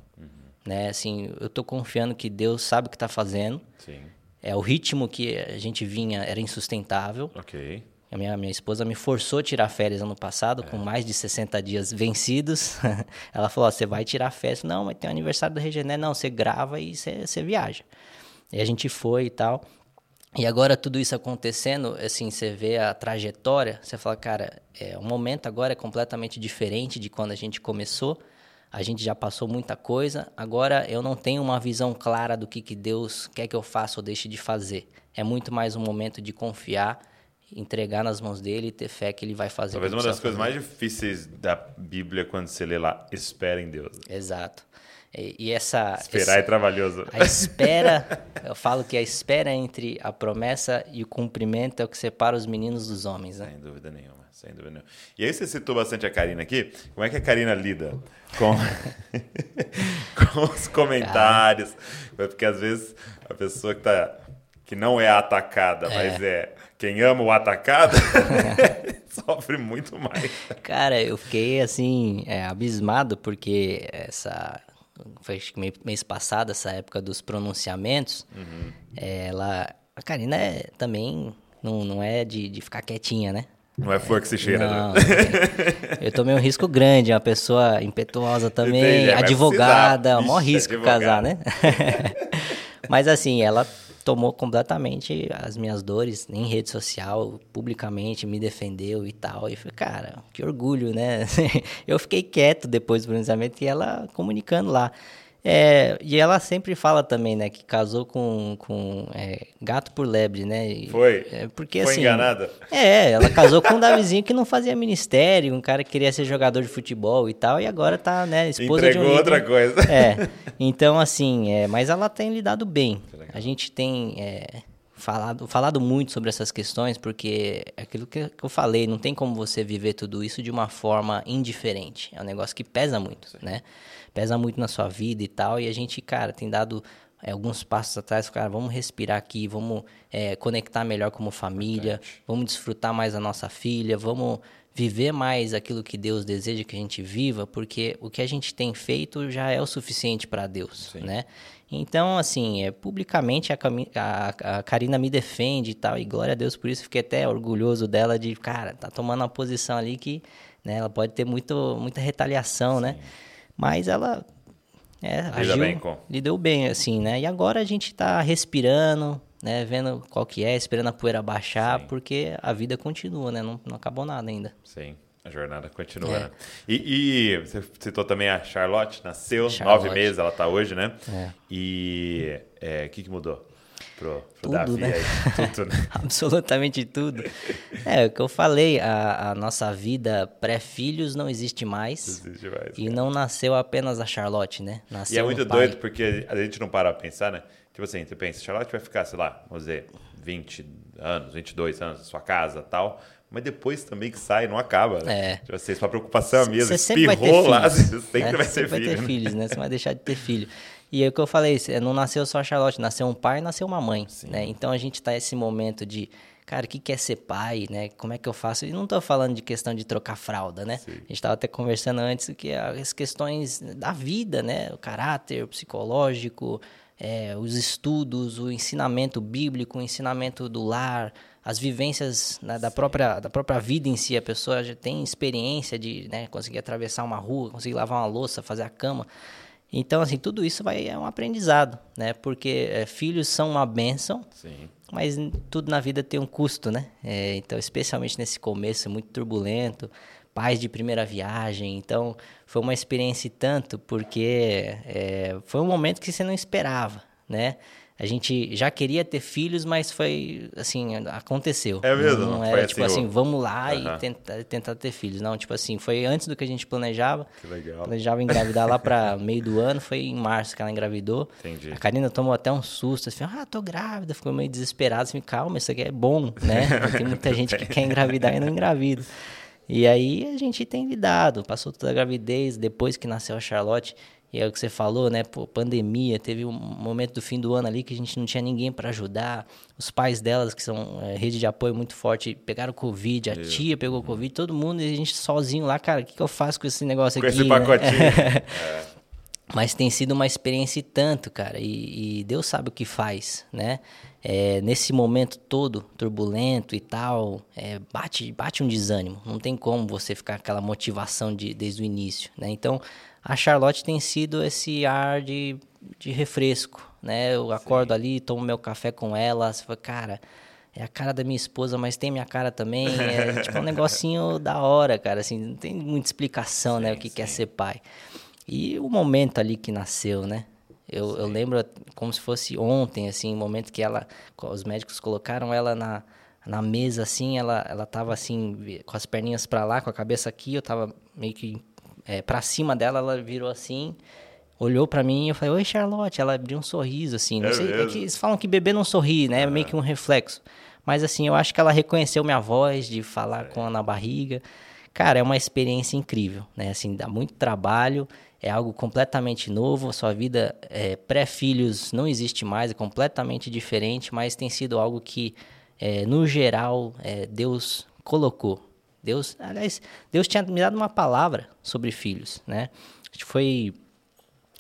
né? Assim, eu tô confiando que Deus sabe o que tá fazendo. Sim. É o ritmo que a gente vinha era insustentável. Ok. A minha, minha esposa me forçou a tirar férias ano passado, com mais de 60 dias vencidos. Ela falou: você vai tirar férias. Não, mas tem o aniversário do Regené. Não, você grava e você, você viaja. E a gente foi e tal. E agora tudo isso acontecendo, assim, você vê a trajetória, você fala, cara, é, o momento agora é completamente diferente de quando a gente começou. A gente já passou muita coisa. Agora eu não tenho uma visão clara do que, que Deus quer que eu faça ou deixe de fazer. É muito mais um momento de confiar entregar nas mãos dele e ter fé que ele vai fazer. Talvez uma das coisas mais difíceis da Bíblia quando você lê lá, espera em Deus. Exato. E, essa. Esperar é trabalhoso. A espera, eu falo que a espera entre a promessa e o cumprimento é o que separa os meninos dos homens, né? Sem dúvida nenhuma, sem dúvida nenhuma. E aí você citou bastante a Karina aqui. Como é que a Karina lida com, com os comentários? Porque às vezes a pessoa que, tá, que não é atacada, mas é quem ama o atacado, sofre muito mais. Cara, eu fiquei assim, é, abismado, porque essa. Foi mês passado, essa época dos pronunciamentos. é, ela. A Karina é, também não, não é de, de ficar quietinha, né? Não é flor que se cheira, Não, né? é- eu tomei um risco grande, uma pessoa impetuosa também, Entendi, vai advogada, precisar. maior risco advogada. casar, né? Mas assim, ela tomou completamente as minhas dores em rede social, publicamente, me defendeu e tal. E falei, cara, que orgulho, né? eu fiquei quieto depois do pronunciamento e ela comunicando lá. É, e ela sempre fala também, né, que casou com, com é, gato por lebre, né? E- Foi? É, porque, Foi assim, enganada? É, ela casou com um Davizinho que não fazia ministério, um cara que queria ser jogador de futebol e tal, e agora tá, né, esposa Entregou de um outra coisa. É, então assim, é, mas ela tem lidado bem. A gente tem é, falado, falado muito sobre essas questões, porque é aquilo que, que eu falei, não tem como você viver tudo isso de uma forma indiferente. É um negócio que pesa muito, né? Pesa muito na sua vida e tal, e a gente, cara, tem dado é, alguns passos atrás, cara, vamos respirar aqui, vamos é, conectar melhor como família, vamos desfrutar mais da nossa filha, vamos viver mais aquilo que Deus deseja que a gente viva, porque o que a gente tem feito já é o suficiente para Deus, né? Então, assim, é, publicamente a, a, a Karina me defende e tal, e glória a Deus por isso, fiquei até orgulhoso dela de, cara, tá tomando uma posição ali que, né, ela pode ter muito, muita retaliação, né? Mas ela é, agiu, bem com- lidou bem, assim, né? E agora a gente tá respirando, né? Vendo qual que é, esperando a poeira baixar, porque a vida continua, né? Não, não acabou nada ainda. Sim, a jornada continua. É. né? E, e você citou também a Charlotte, nasceu, Charlotte. nove meses ela tá hoje, né? É. E é, o que, que mudou pro, pro Tudo, Davi né? aí? Tudo, né? Absolutamente tudo. É, o que eu falei, a, a nossa vida pré-filhos não existe mais. Existe mais, E não nasceu apenas a Charlotte, né? Nasceu E é muito doido porque a gente não para pra pensar, né? Tipo assim, você pensa, Charlotte vai ficar, sei lá, vamos dizer, 20 anos, 22 anos na sua casa tal. Mas depois também que sai, não acaba, né? É. Tipo assim, sua preocupação é a mesma. Você sempre vai ter Espirrou filhos. lá, você sempre né? vai ter Sempre vai filho. ter né? filhos, né? Você não vai deixar de ter filho. E é o que eu falei, não nasceu só a Charlotte, nasceu um pai e nasceu uma mãe, né? Então a gente tá nesse momento de, cara, o que que é ser pai, né? Como é que eu faço? E não tô falando de questão de trocar fralda, né? A gente tava até conversando antes que as questões da vida, né? O caráter psicológico, é, os estudos, o ensinamento bíblico, o ensinamento do lar, as vivências né, da, própria, da própria vida em si. A pessoa já tem experiência de né, conseguir atravessar uma rua, conseguir lavar uma louça, fazer a cama. Então, assim, tudo isso vai, é um aprendizado, né? Porque é, filhos são uma bênção, Sim. mas tudo na vida tem um custo, né? É, então, especialmente nesse começo muito turbulento, pais de primeira viagem. Então, foi uma experiência tanto, porque é, foi um momento que você não esperava, né? A gente já queria ter filhos, mas foi assim, aconteceu. É mesmo? Não Não era tipo assim, assim, o- vamos lá Aham. e tentar, tentar ter filhos. Não, tipo assim, foi antes do que a gente planejava. Que legal. Planejava engravidar lá para meio do ano, foi em março que ela engravidou. Entendi. A Karina tomou até um susto, assim, ah, tô grávida, ficou meio desesperada, assim, calma, isso aqui é bom, né? Tem muita gente que quer engravidar e não engravida. E aí a gente tem lidado, passou toda a gravidez, depois que nasceu a Charlotte, e é o que você falou, né? Pô, pandemia, teve um momento do fim do ano ali que a gente não tinha ninguém para ajudar. Os pais delas, que são é, rede de apoio muito forte, pegaram Covid, a tia pegou Covid, todo mundo, e a gente sozinho lá, cara, o que, que eu faço com esse negócio Com aqui? esse né? pacotinho. Mas tem sido uma experiência e tanto, cara. E, e Deus sabe o que faz, né? É, nesse momento todo turbulento e tal, é, bate, bate um desânimo. Não tem como você ficar com aquela motivação de, desde o início, né? Então, a Charlotte tem sido esse ar de, de refresco, né? Eu acordo ali, tomo meu café com ela, você fala, cara... É a cara da minha esposa, mas tem minha cara também. É tipo um negocinho da hora, cara. Assim, não tem muita explicação, né? O que, que é ser pai. E o momento ali que nasceu, né? Eu, eu lembro como se fosse ontem, assim, o momento que ela, os médicos colocaram ela na, na mesa assim, ela ela tava assim com as perninhas para lá, com a cabeça aqui, eu tava meio que é, para cima dela, ela virou assim, olhou para mim e eu falei: "Oi, Charlotte". Ela abriu um sorriso assim. Não É sei, é que eles falam que bebê não sorri, né? É meio que um reflexo. Mas assim, eu acho que ela reconheceu minha voz de falar com ela na barriga. Cara, é uma experiência incrível, né? Assim, dá muito trabalho, é algo completamente novo, a sua vida é, pré-filhos não existe mais, é completamente diferente, mas tem sido algo que, é, no geral, é, Deus colocou. Deus, aliás, Deus tinha me dado uma palavra sobre filhos, né? Acho que foi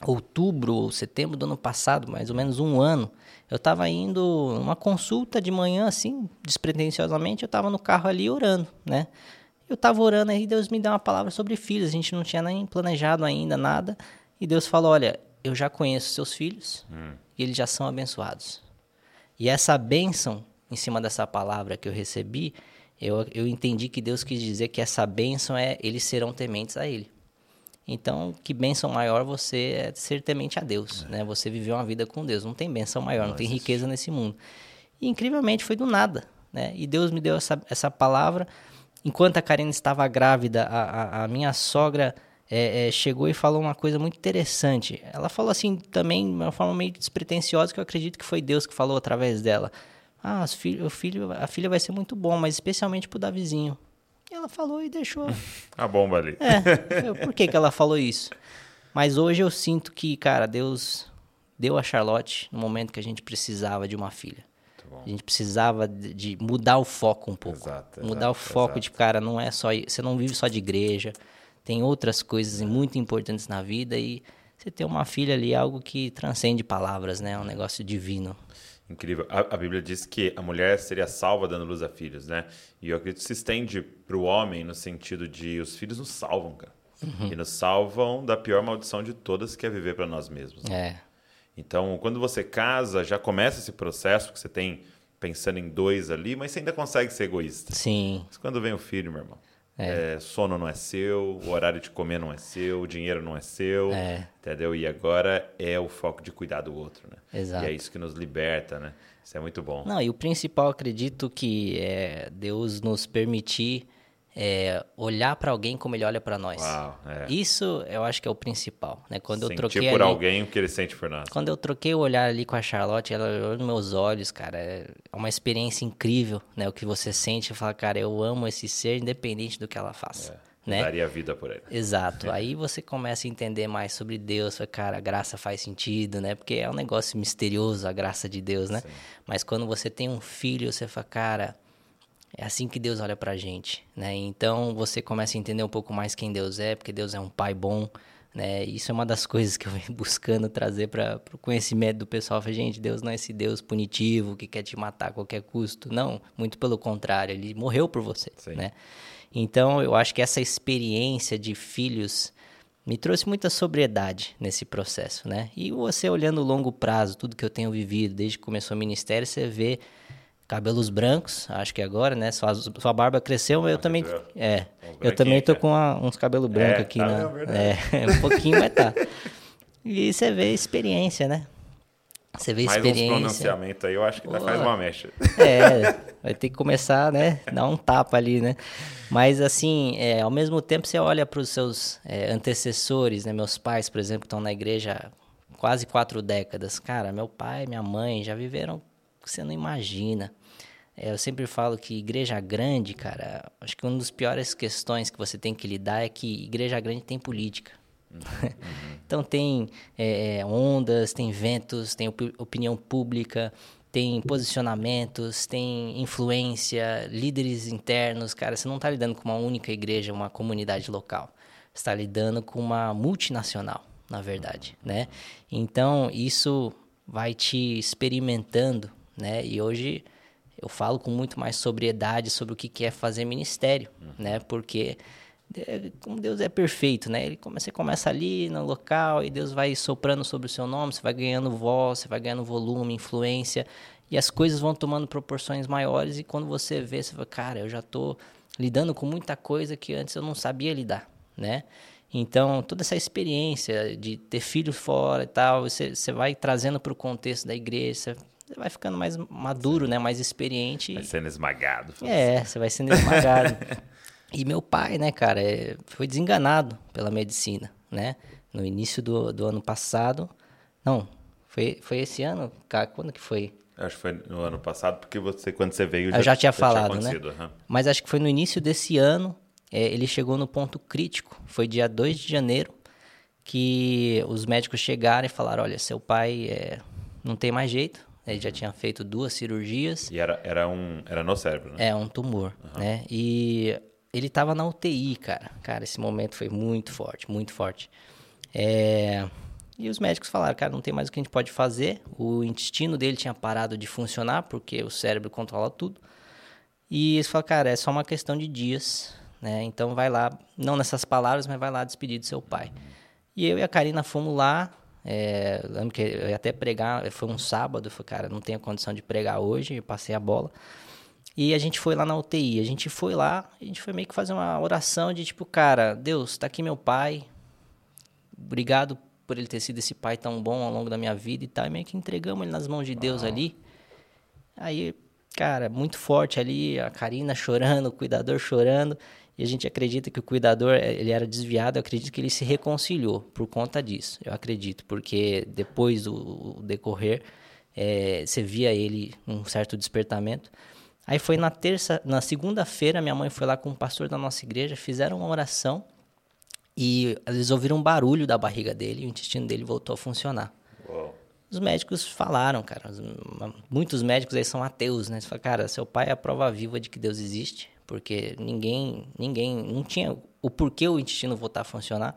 outubro ou setembro do ano passado, mais ou menos um ano, eu estava indo numa consulta de manhã, assim, despretensiosamente, eu estava no carro ali orando, né? Eu estava orando aí, Deus me deu uma palavra sobre filhos, a gente não tinha nem planejado ainda nada, e Deus falou, olha, eu já conheço seus filhos e eles já são abençoados. E essa bênção, em cima dessa palavra que eu recebi, eu, eu entendi que Deus quis dizer que essa bênção é eles serão tementes a Ele. Então, que bênção maior você é ser temente a Deus, né? Você viver uma vida com Deus. Não tem bênção maior, não, tem riqueza nesse mundo. E incrivelmente foi do nada, né? E Deus me deu essa, essa palavra. Enquanto a Karina estava grávida, a, a, a minha sogra é, é, chegou e falou uma coisa muito interessante. Ela falou assim também, de uma forma meio despretensiosa, que eu acredito que foi Deus que falou através dela. Ah, filho, o filho, a filha vai ser muito bom, mas especialmente pro Davizinho. E ela falou e deixou. A bomba ali. É, eu- por que, que ela falou isso? Mas hoje eu sinto que, cara, Deus deu a Charlotte no momento que a gente precisava de uma filha. A gente precisava de, mudar o foco um pouco. Exato, mudar exato, o foco exato. de, cara, não é só. Você não vive só de igreja. Tem outras coisas muito importantes na vida e você ter uma filha ali é algo que transcende palavras, né? É um negócio divino. Incrível. A, a Bíblia diz que a mulher seria salva dando luz a filhos, né? E eu acredito que se estende para o homem no sentido de os filhos nos salvam, cara. Uhum. E nos salvam da pior maldição de todas, que é viver para nós mesmos. né? É. Então, quando você casa, já começa esse processo, porque você tem pensando em dois ali, mas você ainda consegue ser egoísta. Sim. Mas quando vem o filho, meu irmão, é, sono não é seu, o horário de comer não é seu, o dinheiro não é seu, É. entendeu? E agora é o foco de cuidar do outro, né? Exato. E é isso que nos liberta, né? Isso é muito bom. Não, e o principal, acredito que é Deus nos permitir é, olhar para alguém como ele olha para nós. Uau, é. Isso eu acho que é o principal, né? Quando eu Sentir troquei por ali, alguém o que ele sente por nós. quando eu troquei o olhar ali com a Charlotte, ela olhou nos meus olhos, cara, é uma experiência incrível, né? O que você sente, fala, cara, eu amo esse ser independente do que ela faça, né? Daria vida por ele. Exato. Aí você começa a entender mais sobre Deus. Fala, Cara, a graça faz sentido, né? Porque é um negócio misterioso a graça de Deus, né? Mas quando você tem um filho, você fala, cara, é assim que Deus olha pra gente, né? Então você começa a entender um pouco mais quem Deus é, porque Deus é um pai bom, né? Isso é uma das coisas que eu venho buscando trazer para o conhecimento do pessoal. Fala, gente, Deus não é esse Deus punitivo que quer te matar a qualquer custo. Não, muito pelo contrário, ele morreu por você, Sim. né? Então, eu acho que essa experiência de filhos me trouxe muita sobriedade nesse processo, né? E você olhando o longo prazo, tudo que eu tenho vivido desde que começou o ministério, você vê cabelos brancos, acho que agora, né? Sua, sua barba cresceu, mas eu também é, eu também tô com uma- uns cabelos brancos É, aqui tá mesmo, verdade. é, um pouquinho, mas tá. E você vê experiência, né? Você vê Mais experiência. pronunciamentos aí, eu acho que ainda faz uma mecha. É, vai ter que começar, né? Dar um tapa ali, né? Mas assim, é, ao mesmo tempo você olha para os seus é, antecessores, né? Meus pais, por exemplo, que estão na igreja quase quatro décadas. Cara, meu pai, minha mãe já viveram que você não imagina. É, eu sempre falo que igreja grande, cara, acho que uma das piores questões que você tem que lidar é que igreja grande tem política. então tem é, ondas, tem ventos, tem opi- opinião pública, tem posicionamentos, tem influência, líderes internos. Cara, você não está lidando com uma única igreja, uma comunidade local. Você está lidando com uma multinacional, na verdade, né? Então, isso vai te experimentando, né? E hoje eu falo com muito mais sobriedade sobre o que que é fazer ministério, né? Porque é, como Deus é perfeito, né? Ele come- você começa ali no local e Deus vai soprando sobre o seu nome, você vai ganhando voz, você vai ganhando volume, influência, e as coisas vão tomando proporções maiores e quando você vê, você fala, cara, eu já tô lidando com muita coisa que antes eu não sabia lidar, né? Então, toda essa experiência de ter filho fora e tal, você, você vai trazendo para o contexto da igreja, você- vai ficando mais maduro, né? Mais experiente. Vai sendo esmagado. É, você vai sendo esmagado. e meu pai, né, cara, é, foi desenganado pela medicina, né? No início do, do ano passado. Não, foi, foi esse ano? Cara, quando que foi? Acho que foi no ano passado, porque você, quando você veio, já, eu já tinha falado, tinha né? Uhum. Mas acho que foi no início desse ano, é, ele chegou no ponto crítico. Foi dia 2 de janeiro que os médicos chegaram e falaram: olha, seu pai é, não tem mais jeito. Ele já tinha feito duas cirurgias. E era, era, um, era no cérebro, né? É, um tumor, uhum. né? E ele estava na UTI, cara. Cara, esse momento foi muito forte, muito forte. É... E os médicos falaram, cara, não tem mais o que a gente pode fazer. O intestino dele tinha parado de funcionar, porque o cérebro controla tudo. E eles falaram, cara, é só uma questão de dias, né? Então vai lá, não nessas palavras, mas vai lá despedir do seu pai. E eu e a Karina fomos lá. É, lembro que eu ia até pregar, foi um sábado. Eu falei, cara, não tenho condição de pregar hoje. Eu passei a bola. E a gente foi lá na UTI. A gente foi lá, a gente foi meio que fazer uma oração de tipo, cara, Deus, tá aqui meu pai. Obrigado por ele ter sido esse pai tão bom ao longo da minha vida e tal. E meio que entregamos ele nas mãos de Deus ali. Aí, cara, muito forte ali, a Karina chorando, o cuidador chorando. E a gente acredita que o cuidador, eh, ele era desviado, eu acredito que ele se reconciliou por conta disso. Eu acredito, porque depois do decorrer, é, você via ele um certo despertamento. Aí foi na terça, na segunda-feira, minha mãe foi lá com o pastor da nossa igreja, fizeram uma oração e eles ouviram um barulho da barriga dele e o intestino dele voltou a funcionar. Os médicos falaram, cara, muitos médicos aí são ateus, né? Você fala, cara, seu pai é a prova viva de que Deus existe, porque ninguém, ninguém, não tinha o porquê o intestino voltar a funcionar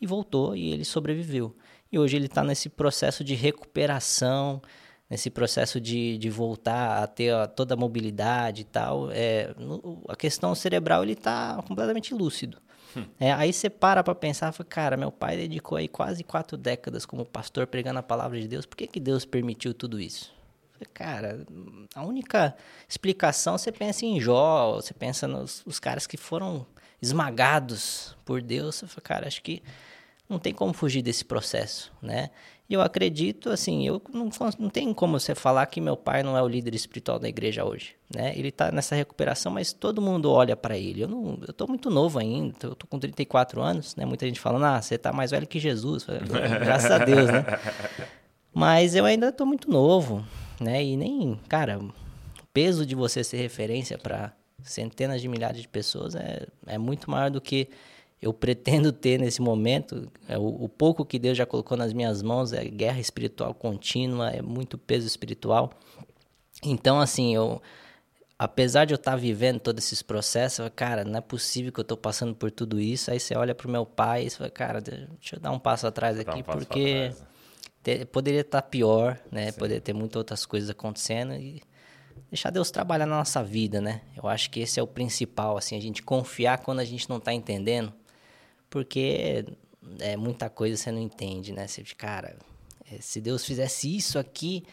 e voltou e ele sobreviveu. E hoje ele está nesse processo de recuperação, nesse processo de, de voltar a ter a, toda a mobilidade e tal. É, no, a questão cerebral ele está completamente lúcido. Hum. É, aí você para para pensar, fala, cara, meu pai dedicou aí quase quatro décadas como pastor pregando a palavra de Deus. Por que, que Deus permitiu tudo isso? Cara, a única explicação você pensa em Jó, você pensa nos os caras que foram esmagados por Deus. Você fala, cara, acho que não tem como fugir desse processo, né? E eu acredito, assim, eu não, não tem como você falar que meu pai não é o líder espiritual da igreja hoje, né? Ele está nessa recuperação, mas todo mundo olha para ele. Eu não, eu tô muito novo ainda, eu tô com 34 anos, né? Muita gente falando, ah, você tá mais velho que Jesus. Graças a Deus, né? Mas eu ainda tô muito novo, né? E nem, cara, o peso de você ser referência para centenas de milhares de pessoas é, é muito maior do que eu pretendo ter nesse momento. É, o, o, pouco que Deus já colocou nas minhas mãos é guerra espiritual contínua, é muito peso espiritual. Então, assim, eu, apesar de eu estar vivendo todos esses processos, cara, não é possível que eu estou passando por tudo isso. Aí você olha para o meu pai e você fala, cara, deixa eu dar um passo atrás aqui, um porque ter, poderia estar pior, né? Sim. Poderia ter muitas outras coisas acontecendo e deixar Deus trabalhar na nossa vida, né? Eu acho que esse é o principal, assim, a gente confiar quando a gente não está entendendo porque é muita coisa você não entende, né? Você, cara, é, se Deus fizesse isso aqui,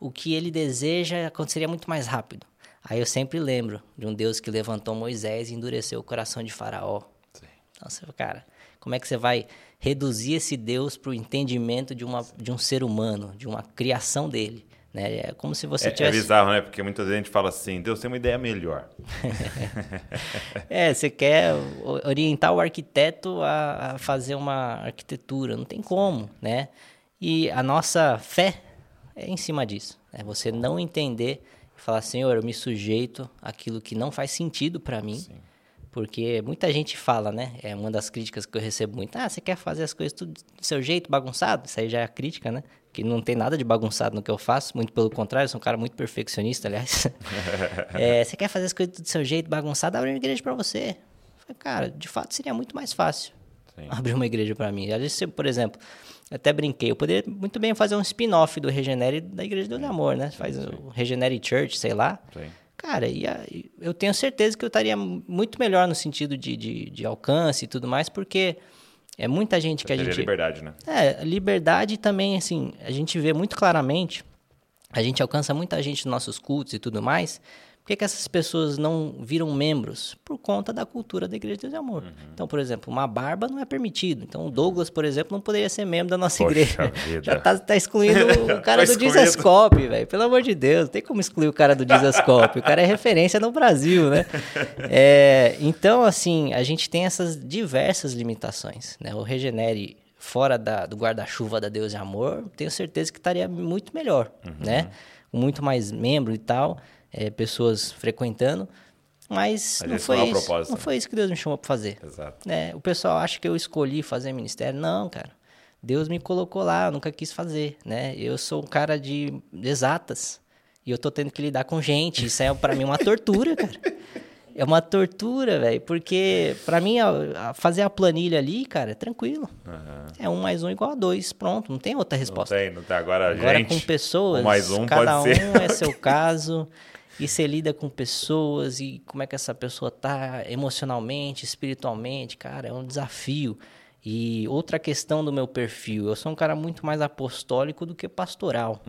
o que ele deseja aconteceria muito mais rápido. Aí eu sempre lembro de um Deus que levantou Moisés e endureceu o coração de Faraó. Sim. Então você, cara, como é que você vai reduzir esse Deus para o entendimento de, uma, de um ser humano, de uma criação dele? Né? É como se você é, tivesse... É bizarro, né? Porque muita gente fala assim, Deus tem uma ideia melhor. é, você quer orientar o arquiteto a, a, fazer uma arquitetura. Não tem como, né? E a nossa fé é em cima disso. É você não entender e falar, Senhor, eu me sujeito àquilo que não faz sentido para mim. Sim. Porque muita gente fala, né? É uma das críticas que eu recebo muito. Ah, você quer fazer as coisas tudo do seu jeito, bagunçado? Isso aí já é a crítica, né? que não tem nada de bagunçado no que eu faço, muito pelo contrário, eu sou um cara muito perfeccionista, aliás. é, você quer fazer as coisas do seu jeito, bagunçado, abre uma igreja para você. Falei, cara, de fato seria muito mais fácil Sim. abrir uma igreja para mim. Às vezes, por exemplo, até brinquei, eu poderia muito bem fazer um spin-off do Regenere da Igreja do Amor, né? Faz o Regenere Church, sei lá. Sim. Cara, e eu tenho certeza que eu estaria muito melhor no sentido de, de, de alcance e tudo mais, porque é muita gente que a gente. liberdade, né? É, liberdade também, assim, a gente vê muito claramente, a gente alcança muita gente nos nossos cultos e tudo mais, Por que, que essas pessoas não viram membros? Por conta da cultura da Igreja de Deus e Amor. Uhum. Então, por exemplo, uma barba não é permitido. Então, o Douglas, por exemplo, não poderia ser membro da nossa Poxa igreja. vida. Já tá, tá excluindo o cara Tá do excluído. Dizascope, velho. Pelo amor de Deus, não tem como excluir o cara do Dizascope. o cara é referência no Brasil, né? É, então, assim, a gente tem essas diversas limitações. Né? O Regenere fora da- do guarda-chuva da Deus e Amor, tenho certeza que estaria muito melhor, né? Com muito mais membro e tal, é, pessoas frequentando. Mas, Mas não foi não é isso. Não né? foi isso que Deus me chamou para fazer. Exato. né? O pessoal acha que eu escolhi fazer ministério. Não, cara. Deus me colocou lá, eu nunca quis fazer, né? Eu sou um cara de exatas e eu tô tendo que lidar com gente. Isso é para mim uma tortura, cara. É uma tortura, velho, porque para mim a- a fazer a planilha ali, cara, é tranquilo. É um mais um igual a dois, pronto, não tem outra Não resposta. tem, não tem. Agora, Agora gente, com pessoas, um mais um cada pode ser. um é seu caso. E você lida com pessoas e como é que essa pessoa tá emocionalmente, espiritualmente, cara, é um desafio. E outra questão do meu perfil, eu sou um cara muito mais apostólico do que pastoral.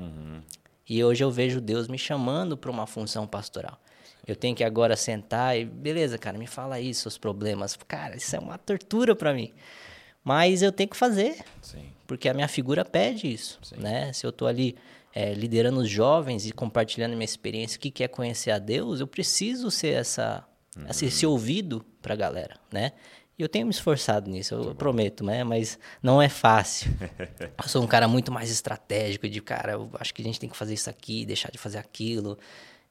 E hoje eu vejo Deus me chamando para uma função pastoral. Eu tenho que agora sentar e, beleza, cara, me fala aí seus problemas. Cara, isso é uma tortura para mim. Mas eu tenho que fazer Sim. porque a minha figura pede isso, né? Se eu estou ali é, liderando os jovens e compartilhando minha experiência, o que, que é conhecer a Deus, eu preciso ser essa, esse, esse ouvido para a galera, né? E eu tenho me esforçado nisso, eu prometo, né? Mas não é fácil. eu sou um cara muito mais estratégico, de cara, eu acho que a gente tem que fazer isso aqui, deixar de fazer aquilo.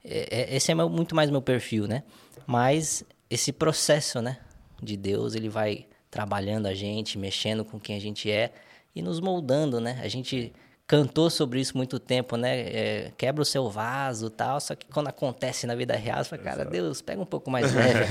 É, é- esse é meu- muito mais meu perfil, né? Mas esse processo, né? De Deus, ele vai trabalhando a gente, mexendo com quem a gente é e nos moldando, né? A gente cantou sobre isso muito tempo, né? É, quebra o seu vaso e tal, só que quando acontece na vida real, você fala, cara, Deus, pega um pouco mais leve.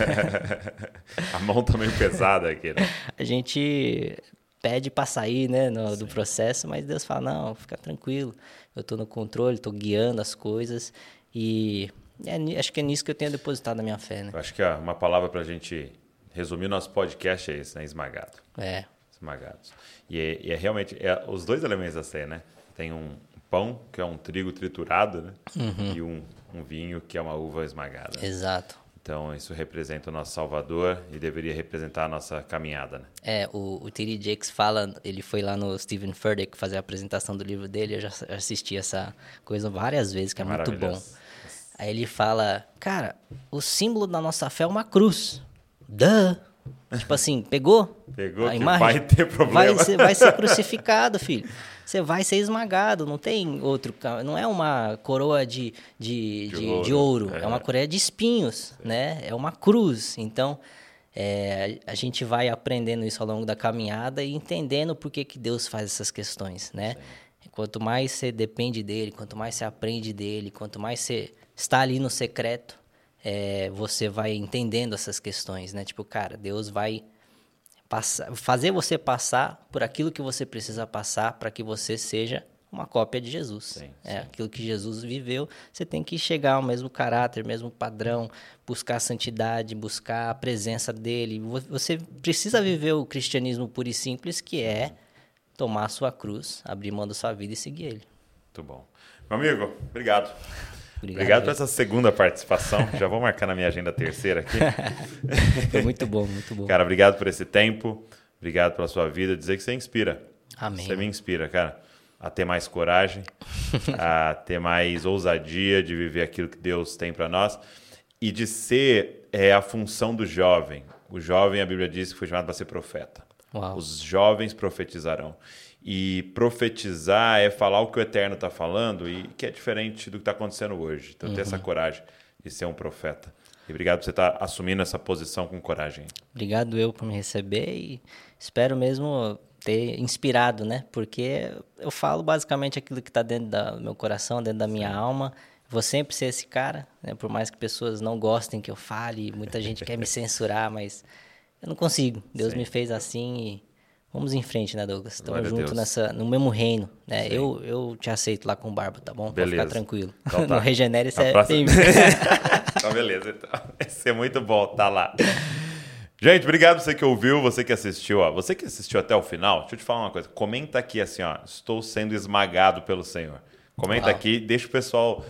A mão tá meio pesada aqui, né? a gente pede para sair, né, no- do processo, mas Deus fala, não, fica tranquilo, eu tô no controle, tô guiando as coisas e é acho que é nisso que eu tenho depositado a minha fé, né? Eu acho que ó, uma palavra pra gente resumir nosso podcast é esse, né? Esmagado. É, Esmagados. E é, e é realmente é os dois elementos da ceia, né? Tem um pão, que é um trigo triturado, né? E um, um vinho, que é uma uva esmagada. exato. Então, isso representa o nosso Salvador e deveria representar a nossa caminhada, né? É, o, o T.D. Jakes fala, ele foi lá no Stephen Furtick fazer a apresentação do livro dele, eu já assisti essa coisa várias vezes, que é muito bom. Aí ele fala, cara, o símbolo da nossa fé é uma cruz. Duh! Tipo assim, pegou? Pegou a imagem? vai ter problema. Vai ser, vai ser crucificado, filho. Você vai ser esmagado, não tem outro. Não é uma coroa de, de, De de, ouro, de ouro, é. é. uma coroa de espinhos, né? É uma cruz. Então, é, a gente vai aprendendo isso ao longo da caminhada e entendendo por que, que Deus faz essas questões, né? Quanto mais você depende dele, quanto mais você aprende dele, quanto mais você está ali no secreto, é, você vai entendendo essas questões, né? Tipo, cara, Deus vai passar, fazer você passar por aquilo que você precisa passar para que você seja uma cópia de Jesus. Sim, é aquilo que Jesus viveu. Você tem que chegar ao mesmo caráter, mesmo padrão, buscar a santidade, buscar a presença dele. Vo- Você precisa viver o cristianismo puro e simples, que é tomar a sua cruz, abrir mão da sua vida e seguir ele. Muito bom. Meu amigo, obrigado. Obrigado, Obrigado por essa segunda participação. Já vou marcar na minha agenda a terceira aqui. Foi muito bom, muito bom. Cara, obrigado por esse tempo. Obrigado pela sua vida. Dizer que você inspira. Amém. Você me inspira, cara, a ter mais coragem, a ter mais ousadia de viver aquilo que Deus tem para nós e de ser é, a função do jovem. O jovem, a Bíblia diz que foi chamado para ser profeta. Uau. Os jovens profetizarão. E profetizar é falar o que o Eterno está falando e que é diferente do que está acontecendo hoje. Então, ter essa Uhum. coragem de ser um profeta. E obrigado por você estar assumindo essa posição com coragem. Obrigado eu por me receber e espero mesmo ter inspirado, né? Porque eu falo basicamente aquilo que está dentro da- do meu coração, dentro da minha alma. Vou sempre ser esse cara, né? Por mais que pessoas não gostem que eu fale, muita gente quer me censurar, mas eu não consigo. Deus Sim. me fez assim e vamos em frente, né, Douglas? Estamos juntos nessa, no mesmo reino, né? Eu, eu te aceito lá com barba, tá bom? Beleza. ficar tranquilo. Então tá. no Regenere você é próxima- então, beleza. Então. Vai ser muito bom estar lá. Gente, obrigado você que ouviu, você que assistiu. Ó. Você que assistiu até o final, deixa eu te falar uma coisa. Comenta aqui assim, ó. Estou sendo esmagado pelo Senhor. Comenta Uau. aqui, deixa o pessoal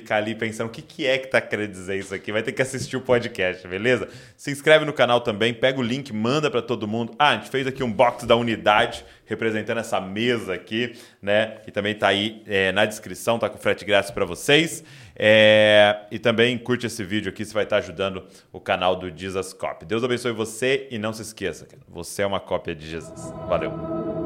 ficar ali pensando o que, que é que tá querendo dizer isso aqui, vai ter que assistir o podcast, beleza? Se inscreve no canal também, pega o link, manda para todo mundo. Ah, a gente fez aqui um box da unidade representando essa mesa aqui, né? E também tá aí é, na descrição, tá com frete grátis para vocês. É, e também curte esse vídeo aqui, você vai estar ajudando o canal do Jesus Cop. Deus abençoe você e não se esqueça, você é uma cópia de Jesus. Valeu!